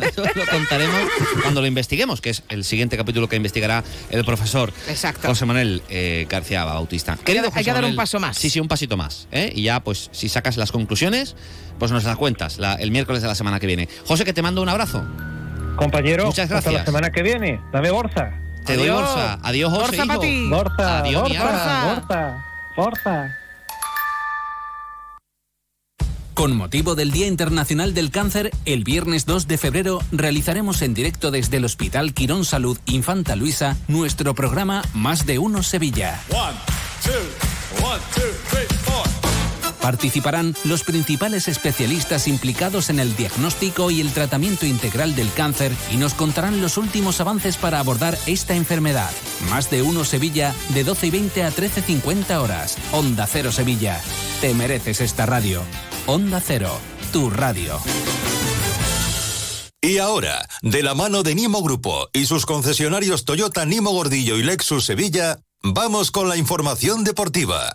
eso lo contaremos cuando lo investiguemos, que es el siguiente capítulo que investigará el profesor Exacto. José Manuel eh, García Bautista. Querido hay José que dar un paso más. Sí, sí, un pasito más. ¿eh? Y ya, pues, si sacas las conclusiones, pues nos las cuentas la- el miércoles de la semana que viene. José, que te mando un abrazo. Compañero, Muchas hasta gracias. la semana que viene. Dame bolsa. Te doy bolsa. Adiós, José. Borsa hijo. ti. Borsa, Adiós, borsa, borsa, borsa. Con motivo del Día Internacional del Cáncer, el viernes 2 de febrero realizaremos en directo desde el Hospital Quirón Salud Infanta Luisa nuestro programa Más de Uno Sevilla. Participarán los principales especialistas implicados en el diagnóstico y el tratamiento integral del cáncer y nos contarán los últimos avances para abordar esta enfermedad. Más de uno Sevilla, de 12 y 20 a 13.50 horas. Onda Cero Sevilla. Te mereces esta radio. Onda Cero, tu radio. Y ahora, de la mano de Nimo Grupo y sus concesionarios Toyota Nimo Gordillo y Lexus Sevilla, vamos con la información deportiva.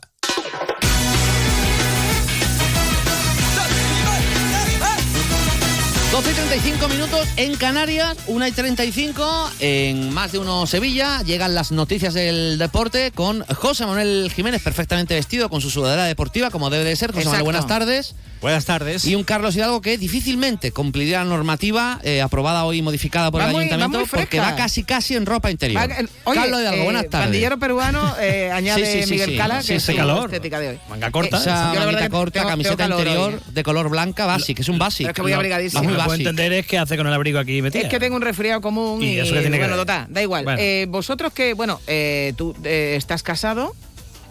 12 y 35 minutos en Canarias, 1 y 35 en más de uno Sevilla. Llegan las noticias del deporte con José Manuel Jiménez, perfectamente vestido con su sudadera deportiva, como debe de ser. José Manuel, buenas tardes. Buenas tardes. Y un Carlos Hidalgo que difícilmente cumpliría la normativa eh, aprobada hoy y modificada por Va el muy- va ayuntamiento muy porque va casi casi en ropa interior. Va- eh, Oye, Carlos Hidalgo, eh, buenas tardes. Pandillero peruano, eh, añade Sí, sí, sí, Miguel sí. Cala, Sí, que sí. es calor. la estética de hoy. Manga corta. Esa yo la verdad manguita que corta, tengo- camiseta tengo calor hoy, interior de color blanca, básico, es un básico. Pero es que voy No, abrigadísimo. Que puedo entender es que hace con el abrigo aquí metido. Es que tengo un resfriado común ¿Y y, eso qué tiene que bueno, ver? total, da igual. Bueno. Eh, vosotros que, bueno, eh, tú eh, estás casado.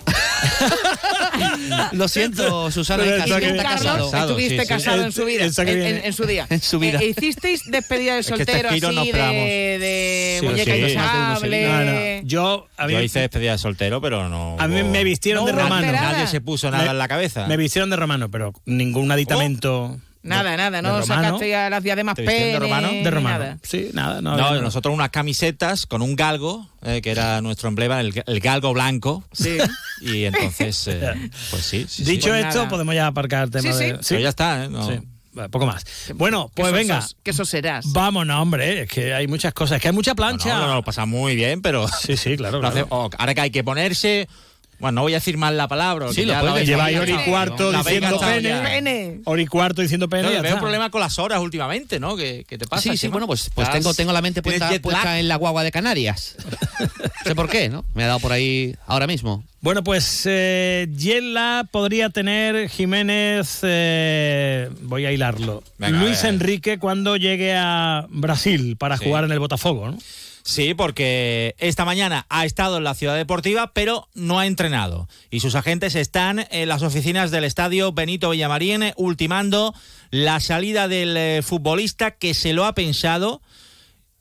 Lo siento, Susana, Pero está sí, que- está Carlos, casado. estuviste sí, sí. casado en su vida. Que En, en- en su día. En su vida. Eh, ¿Hicisteis despedida de Es que este soltero así de, de Sí, muñeca sí. hinchable? No, no. Yo, a mí, Yo hice despedida de soltero, pero no. a mí me vistieron No de romano. Nadie se puso nada Me- en la cabeza. Me vistieron de romano, pero ningún aditamento. Nada, nada, no sacaste a las diademas ¿Te vistieron de romano? De romano. nada. Sí, nada. No, No, nosotros unas camisetas con un galgo, eh, que era nuestro emblema, el, el galgo blanco. Sí. Y entonces, eh, pues sí. sí. Dicho Pues esto, nada. podemos ya aparcar el tema Sí, de. sí. Pero ya está, ¿eh? No- Poco más. Bueno, pues venga. Que eso serás. Vámonos, hombre. Es que hay muchas cosas. Es que hay mucha No, plancha. no, no, lo pasa muy bien, pero. Sí, sí, claro. claro. oh, ahora que hay que ponerse. Bueno, no voy a decir mal la palabra. Sí, que lo puedes ahí hora y cuarto diciendo pene. ya. Pene. Hora y cuarto diciendo pene. No, veo está. un problema con las horas últimamente, ¿no? ¿Qué, qué te pasa? Sí, sí, bueno, pues, pues ¿Estás- tengo, tengo la mente puesta, en la guagua de Canarias. no sé por qué, ¿no? Me ha dado por ahí ahora mismo. Bueno, pues eh, Yela podría tener Jiménez, eh, voy a hilarlo, Venga, Luis a ver. Enrique cuando llegue a Brasil para Sí. jugar en el Botafogo, ¿no? Sí, porque esta mañana ha estado en la ciudad deportiva, pero no ha entrenado. Y sus agentes están en las oficinas del estadio Benito Villamarín ultimando la salida del eh, futbolista que se lo ha pensado,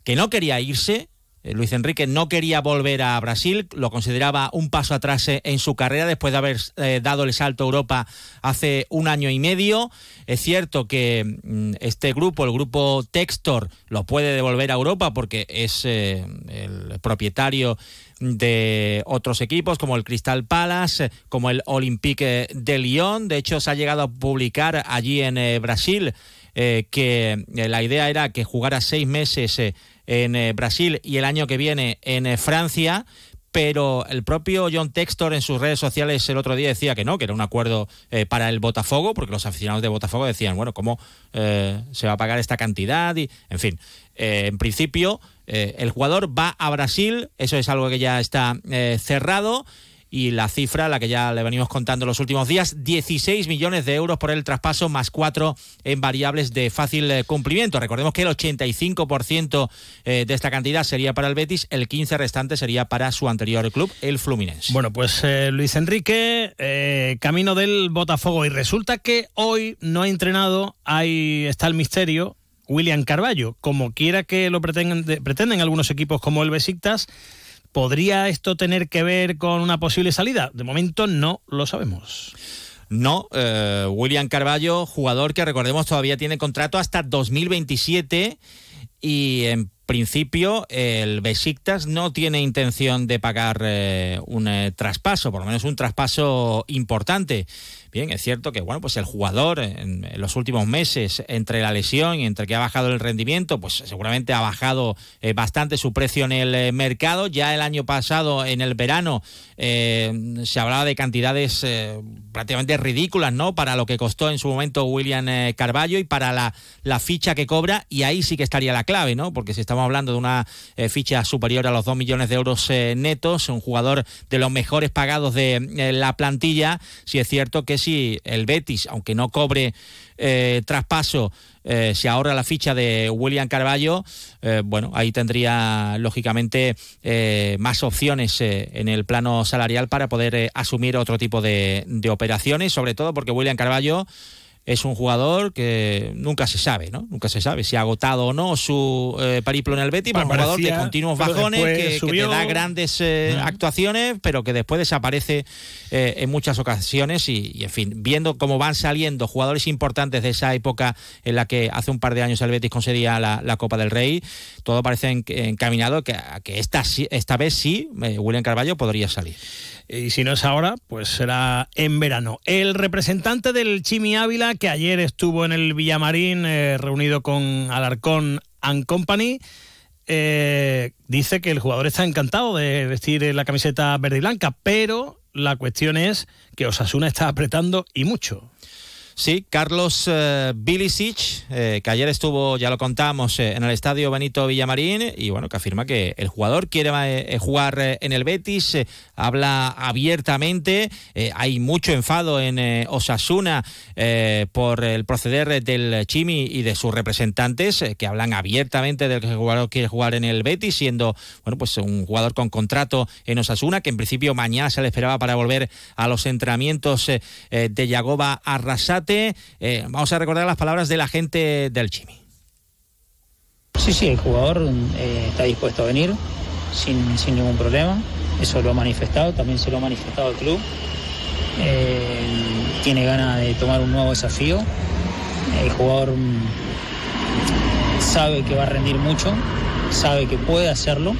que no quería irse. Eh, Luis Enrique no quería volver a Brasil, lo consideraba un paso atrás eh, en su carrera después de haber eh, dado el salto a Europa hace un año y medio. Es cierto que mm, este grupo, el grupo Textor, lo puede devolver a Europa porque es el propietario de otros equipos como el Crystal Palace, como el Olympique de Lyon. De hecho, se ha llegado a publicar allí en Brasil que la idea era que jugara seis meses en eh, Brasil y el año que viene en eh, Francia. Pero el propio John Textor en sus redes sociales el otro día decía que no, que era un acuerdo eh, para el Botafogo, porque los aficionados de Botafogo decían, bueno, ¿cómo se va a pagar esta cantidad? Y, en fin, en principio el jugador va a Brasil, eso es algo que ya está cerrado. Y la cifra, la que ya le venimos contando los últimos días, 16 millones de euros por el traspaso, más 4 en variables de fácil eh, cumplimiento. Recordemos que el 85% eh, de esta cantidad sería para el Betis, el 15% restante sería para su anterior club, el Fluminense. Bueno, pues eh, Luis Enrique, camino del Botafogo. Y resulta que hoy no ha entrenado, ahí está el misterio, William Carballo. Como quiera que lo pretenden, pretenden algunos equipos como el Besiktas, ¿podría esto tener que ver con una posible salida? De momento no lo sabemos. No, eh, William Carballo, jugador que recordemos todavía tiene contrato hasta 2027 y en principio el Besiktas no tiene intención de pagar eh, un eh, traspaso, por lo menos un traspaso importante. Bien, es cierto que bueno, pues el jugador en, los últimos meses, entre la lesión y entre que ha bajado el rendimiento, pues seguramente ha bajado eh, bastante su precio en el eh, mercado. Ya el año pasado, en el verano, eh, se hablaba de cantidades prácticamente ridículas, ¿no? Para lo que costó en su momento William Carballo y para la, la, ficha que cobra, y ahí sí que estaría la clave, ¿no? Porque si estamos hablando de una ficha superior a los 2 millones de euros netos, un jugador de los mejores pagados de la plantilla, sí es cierto que si el Betis, aunque no cobre eh, traspaso, eh, se ahorra la ficha de William Carballo, eh, bueno, ahí tendría lógicamente más opciones en el plano salarial para poder asumir otro tipo de, de operaciones, sobre todo porque William Carballo es un jugador que nunca se sabe, ¿no? Nunca se sabe si ha agotado o no su eh, periplo en el Betis, un jugador de continuos bajones, que, te da grandes eh, actuaciones, pero que después desaparece eh, en muchas ocasiones y, en fin, viendo cómo van saliendo jugadores importantes de esa época en la que hace un par de años el Betis conseguía la, Copa del Rey, todo parece encaminado que, que esta, esta vez sí, William Carballo podría salir y si no es ahora, pues será en verano. El representante del Chimi Ávila, que ayer estuvo en el Villamarín eh, reunido con Alarcón and Company, eh, dice que el jugador está encantado de vestir la camiseta verde y blanca, pero la cuestión es que Osasuna está apretando y mucho. Sí, Carlos eh, Bilicic, eh, que ayer estuvo, ya lo contamos, eh, en el estadio Benito Villamarín, y bueno, que afirma que el jugador quiere jugar en el Betis, habla abiertamente, hay mucho enfado en Osasuna por el proceder del Chimi y de sus representantes, que hablan abiertamente del que el jugador quiere jugar en el Betis, siendo, bueno, pues un jugador con contrato en Osasuna, que en principio mañana se le esperaba para volver a los entrenamientos de Yagoba Arrasate eh, vamos a recordar las palabras de la gente del Chimi. Sí, sí, el jugador eh, está dispuesto a venir sin, ningún problema. Eso lo ha manifestado, también se lo ha manifestado el club. Eh, tiene ganas de tomar un nuevo desafío. El jugador mm, sabe que va a rendir mucho, sabe que puede hacerlo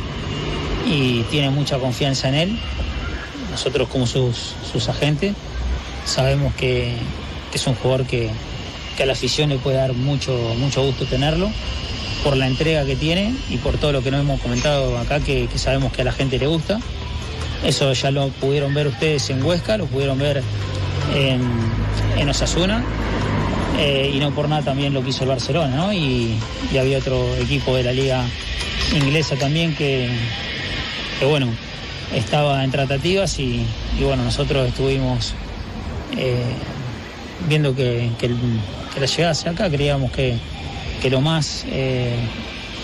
y tiene mucha confianza en él. Nosotros como sus, sus agentes sabemos que, es un jugador que, a la afición le puede dar mucho, mucho gusto tenerlo por la entrega que tiene y por todo lo que nos hemos comentado acá, que, sabemos que a la gente le gusta. Eso ya lo pudieron ver ustedes en Huesca, lo pudieron ver en, Osasuna. Eh, y no por nada también lo quiso el Barcelona, ¿no? Y, había otro equipo de la liga inglesa también que, bueno, estaba en tratativas y, bueno, nosotros estuvimos eh, viendo que, la llegada hacia acá, creíamos que, lo más eh,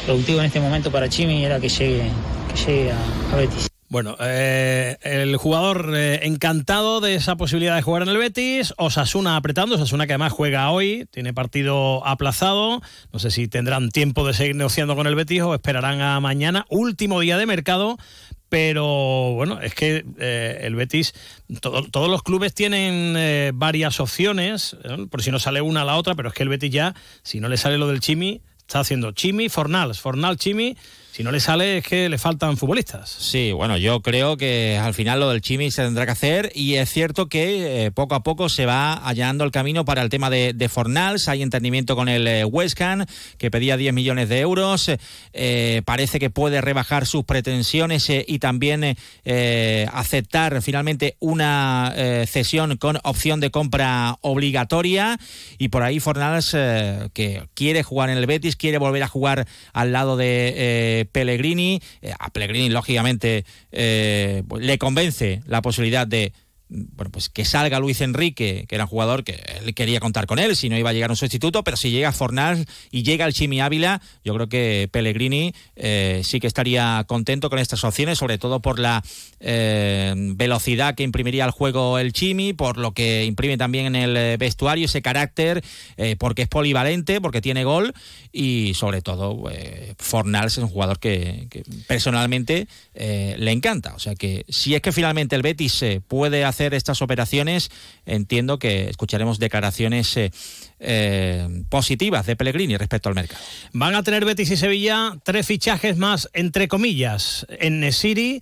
productivo en este momento para Chimi era que llegue, que llegue a, Betis. Bueno, eh, el jugador eh, encantado de esa posibilidad de jugar en el Betis, Osasuna apretando, Osasuna que además juega hoy, tiene partido aplazado, no sé si tendrán tiempo de seguir negociando con el Betis o esperarán a mañana, último día de mercado, pero bueno, es que eh, el Betis, todos los clubes tienen eh, varias opciones, por si no sale una a la otra, pero es que el Betis ya, si no le sale lo del Chimi, está haciendo Chimi, Fornals, Fornal, Chimi, si no le sale es que le faltan futbolistas. Sí, bueno, yo creo que al final lo del Chimi se tendrá que hacer y es cierto que eh, poco a poco se va allanando el camino para el tema de, Fornals. Hay entendimiento con el eh, West que pedía 10 millones de euros. Eh, parece que puede rebajar sus pretensiones y también aceptar finalmente una cesión con opción de compra obligatoria. Y por ahí Fornals, que quiere jugar en el Betis, quiere volver a jugar al lado de Pellegrini. Eh, a Pellegrini, lógicamente, eh, pues, le convence la posibilidad de bueno, pues que salga Luis Enrique, que era un jugador que él quería contar con él, si no iba a llegar un sustituto, pero si llega Fornal y llega el Chimi Ávila, yo creo que Pellegrini eh, sí que estaría contento con estas opciones, sobre todo por la eh, velocidad que imprimiría al juego el Chimi, por lo que imprime también en el vestuario ese carácter, eh, porque es polivalente, porque tiene gol y sobre todo Fornal es un jugador que, personalmente le encanta. O sea que si es que finalmente el Betis puede hacer estas operaciones, entiendo que escucharemos declaraciones eh, eh, positivas de Pellegrini respecto al mercado. Van a tener Betis y Sevilla tres fichajes más, entre comillas, en Nesiri.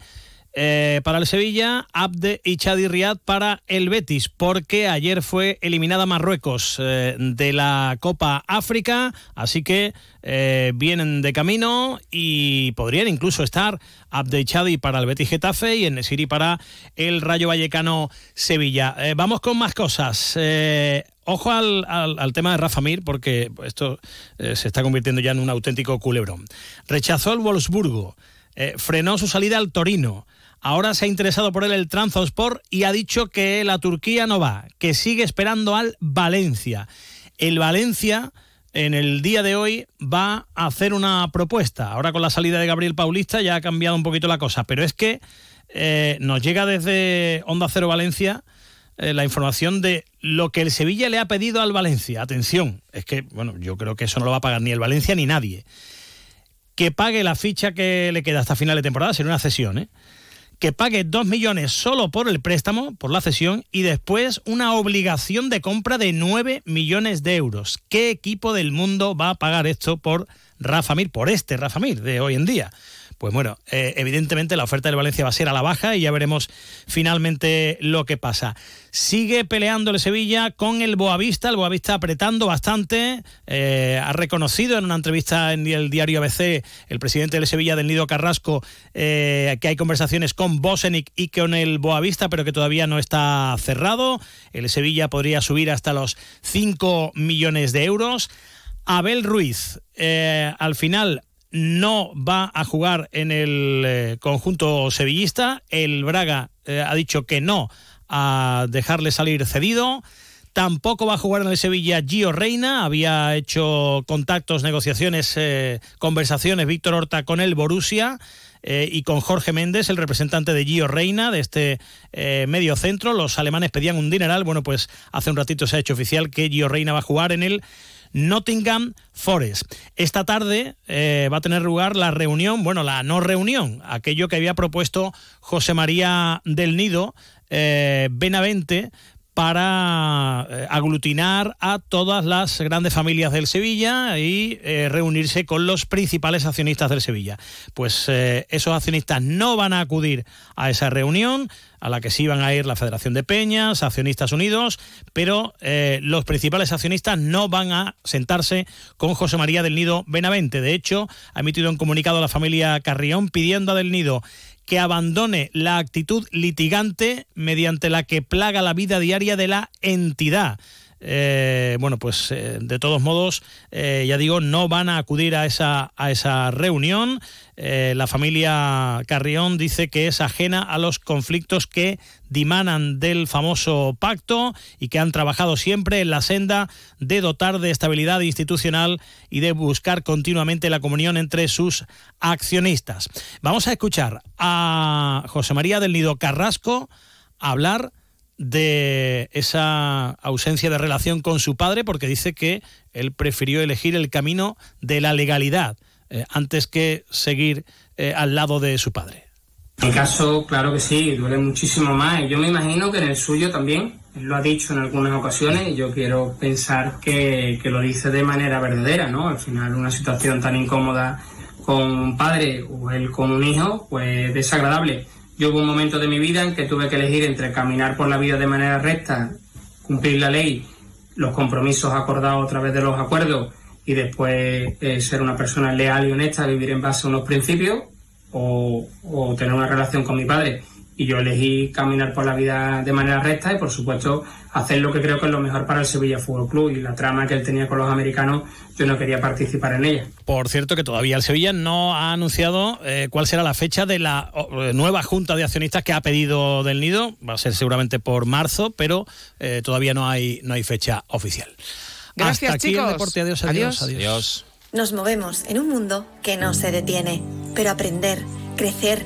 Eh, para el Sevilla, Abde y Chadi Riad para el Betis, porque ayer fue eliminada Marruecos eh, de la Copa África, así que eh, vienen de camino y podrían incluso estar Abde y Chadi para el Betis Getafe y en Nesiri para el Rayo Vallecano Sevilla. vamos con más cosas. Ojo al, al, tema de Rafa Mir, porque esto se está convirtiendo ya en un auténtico culebrón. Rechazó el Wolfsburgo, frenó su salida al Torino, Ahora se ha interesado por él el Transosport y ha dicho que la Turquía no va, que sigue esperando al Valencia. El Valencia en el día de hoy va a hacer una propuesta. Ahora con la salida de Gabriel Paulista ya ha cambiado un poquito la cosa, pero es que eh, nos llega desde Onda Cero Valencia eh, la información de lo que el Sevilla le ha pedido al Valencia. Atención, es que, bueno, yo creo que eso no lo va a pagar ni el Valencia ni nadie. Que pague la ficha que le queda hasta final de temporada, será una cesión, ¿eh? Que pague 2 millones solo por el préstamo, por la cesión, y después una obligación de compra de 9 millones de euros. ¿Qué equipo del mundo va a pagar esto por Rafa Mir, por este Rafa Mir de hoy en día? Pues bueno, eh, evidentemente la oferta del Valencia va a ser a la baja y ya veremos finalmente lo que pasa. Sigue peleando el Sevilla con el Boavista, el Boavista apretando bastante. Eh, ha reconocido en una entrevista en el diario ABC el presidente del Sevilla, del Nido Carrasco, eh, que hay conversaciones con Bosenic y con el Boavista, pero que todavía no está cerrado. El Sevilla podría subir hasta los 5 millones de euros. Abel Ruiz, al final no va a jugar en el eh, conjunto sevillista. El Braga eh, ha dicho que no a dejarle salir cedido. Tampoco va a jugar en el Sevilla Gio Reina. Había hecho contactos, negociaciones, eh, conversaciones Víctor Horta con el Borussia. y con Jorge Méndez, el representante de Gio Reina, de este medio centro. Los alemanes pedían un dineral. Bueno, pues hace un ratito se ha hecho oficial que Gio Reina va a jugar en el Nottingham Forest. Esta tarde eh, va a tener lugar la reunión, bueno, la no reunión, aquello que había propuesto José María del Nido eh, Benavente para eh, aglutinar a todas las grandes familias del Sevilla y reunirse con los principales accionistas del Sevilla. Pues esos accionistas no van a acudir a esa reunión, a la que sí van a ir la Federación de Peñas, Accionistas Unidos, pero eh, los principales accionistas no van a sentarse con José María del Nido Benavente. De hecho, ha emitido un comunicado a la familia Carrión pidiendo a del Nido que abandone la actitud litigante mediante la que plaga la vida diaria de la entidad. Eh, bueno, pues eh, de todos modos, eh, ya digo, no van a acudir a esa, a esa reunión. la familia Carrión dice que es ajena a los conflictos que dimanan del famoso pacto y que han trabajado siempre en la senda de dotar de estabilidad institucional y de buscar continuamente la comunión entre sus accionistas. Vamos a escuchar a José María del Nido Carrasco hablar esa ausencia de relación con su padre porque dice que él prefirió elegir el camino de la legalidad eh, antes que seguir eh, al lado de su padre. En mi caso, claro que sí, duele muchísimo más. Y yo me imagino que en el suyo también. Él lo ha dicho en algunas ocasiones y yo quiero pensar que, que lo dice de manera verdadera, ¿no? Al final, una situación tan incómoda con un padre o él con un hijo, pues desagradable. Yo hubo un momento de mi vida en que tuve que elegir entre caminar por la vida de manera recta, cumplir la ley, los compromisos acordados a través de los acuerdos y después eh, ser una persona leal y honesta, vivir en base a unos principios o, o tener una relación con mi padre y yo elegí caminar por la vida de manera recta y por supuesto hacer lo que creo que es lo mejor para el Sevilla Fútbol Club y la trama que él tenía con los americanos yo no quería participar en ella. Por cierto que todavía el Sevilla no ha anunciado eh, cuál será la fecha de la eh, nueva junta de accionistas que ha pedido del Nido, va a ser seguramente por marzo, pero eh, todavía no hay no hay fecha oficial. Gracias Hasta aquí. El deporte. Adiós, adiós, adiós. Adiós. Nos movemos en un mundo que no se detiene, pero aprender, crecer,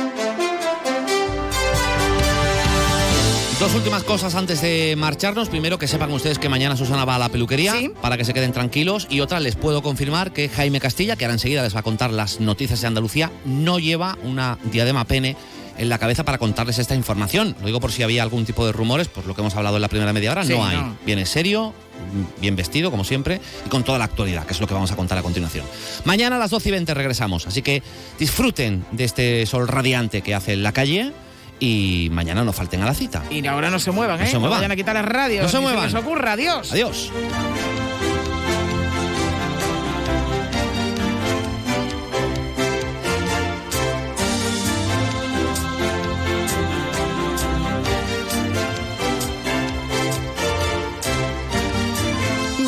Dos últimas cosas antes de marcharnos. Primero, que sepan ustedes que mañana Susana va a la peluquería para que se queden tranquilos. Y otra, les puedo confirmar que Jaime Castilla, que ahora enseguida les va a contar las noticias de Andalucía, no lleva una diadema pene en la cabeza para contarles esta información. Lo digo por si había algún tipo de rumores, pues lo que hemos hablado en la primera media hora, Sí, no hay. no. Viene serio, bien vestido, como siempre, y con toda la actualidad, que es lo que vamos a contar a continuación. Mañana a las 12 y 20 regresamos, así que disfruten de este sol radiante que hace en la calle y mañana no falten a la cita. Y ahora no se muevan, No ¿eh? se muevan. vayan a quitar las radios. No se muevan. les ocurra. Adiós. Adiós.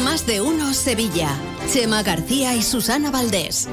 Más de uno Sevilla. Chema García y Susana Valdés.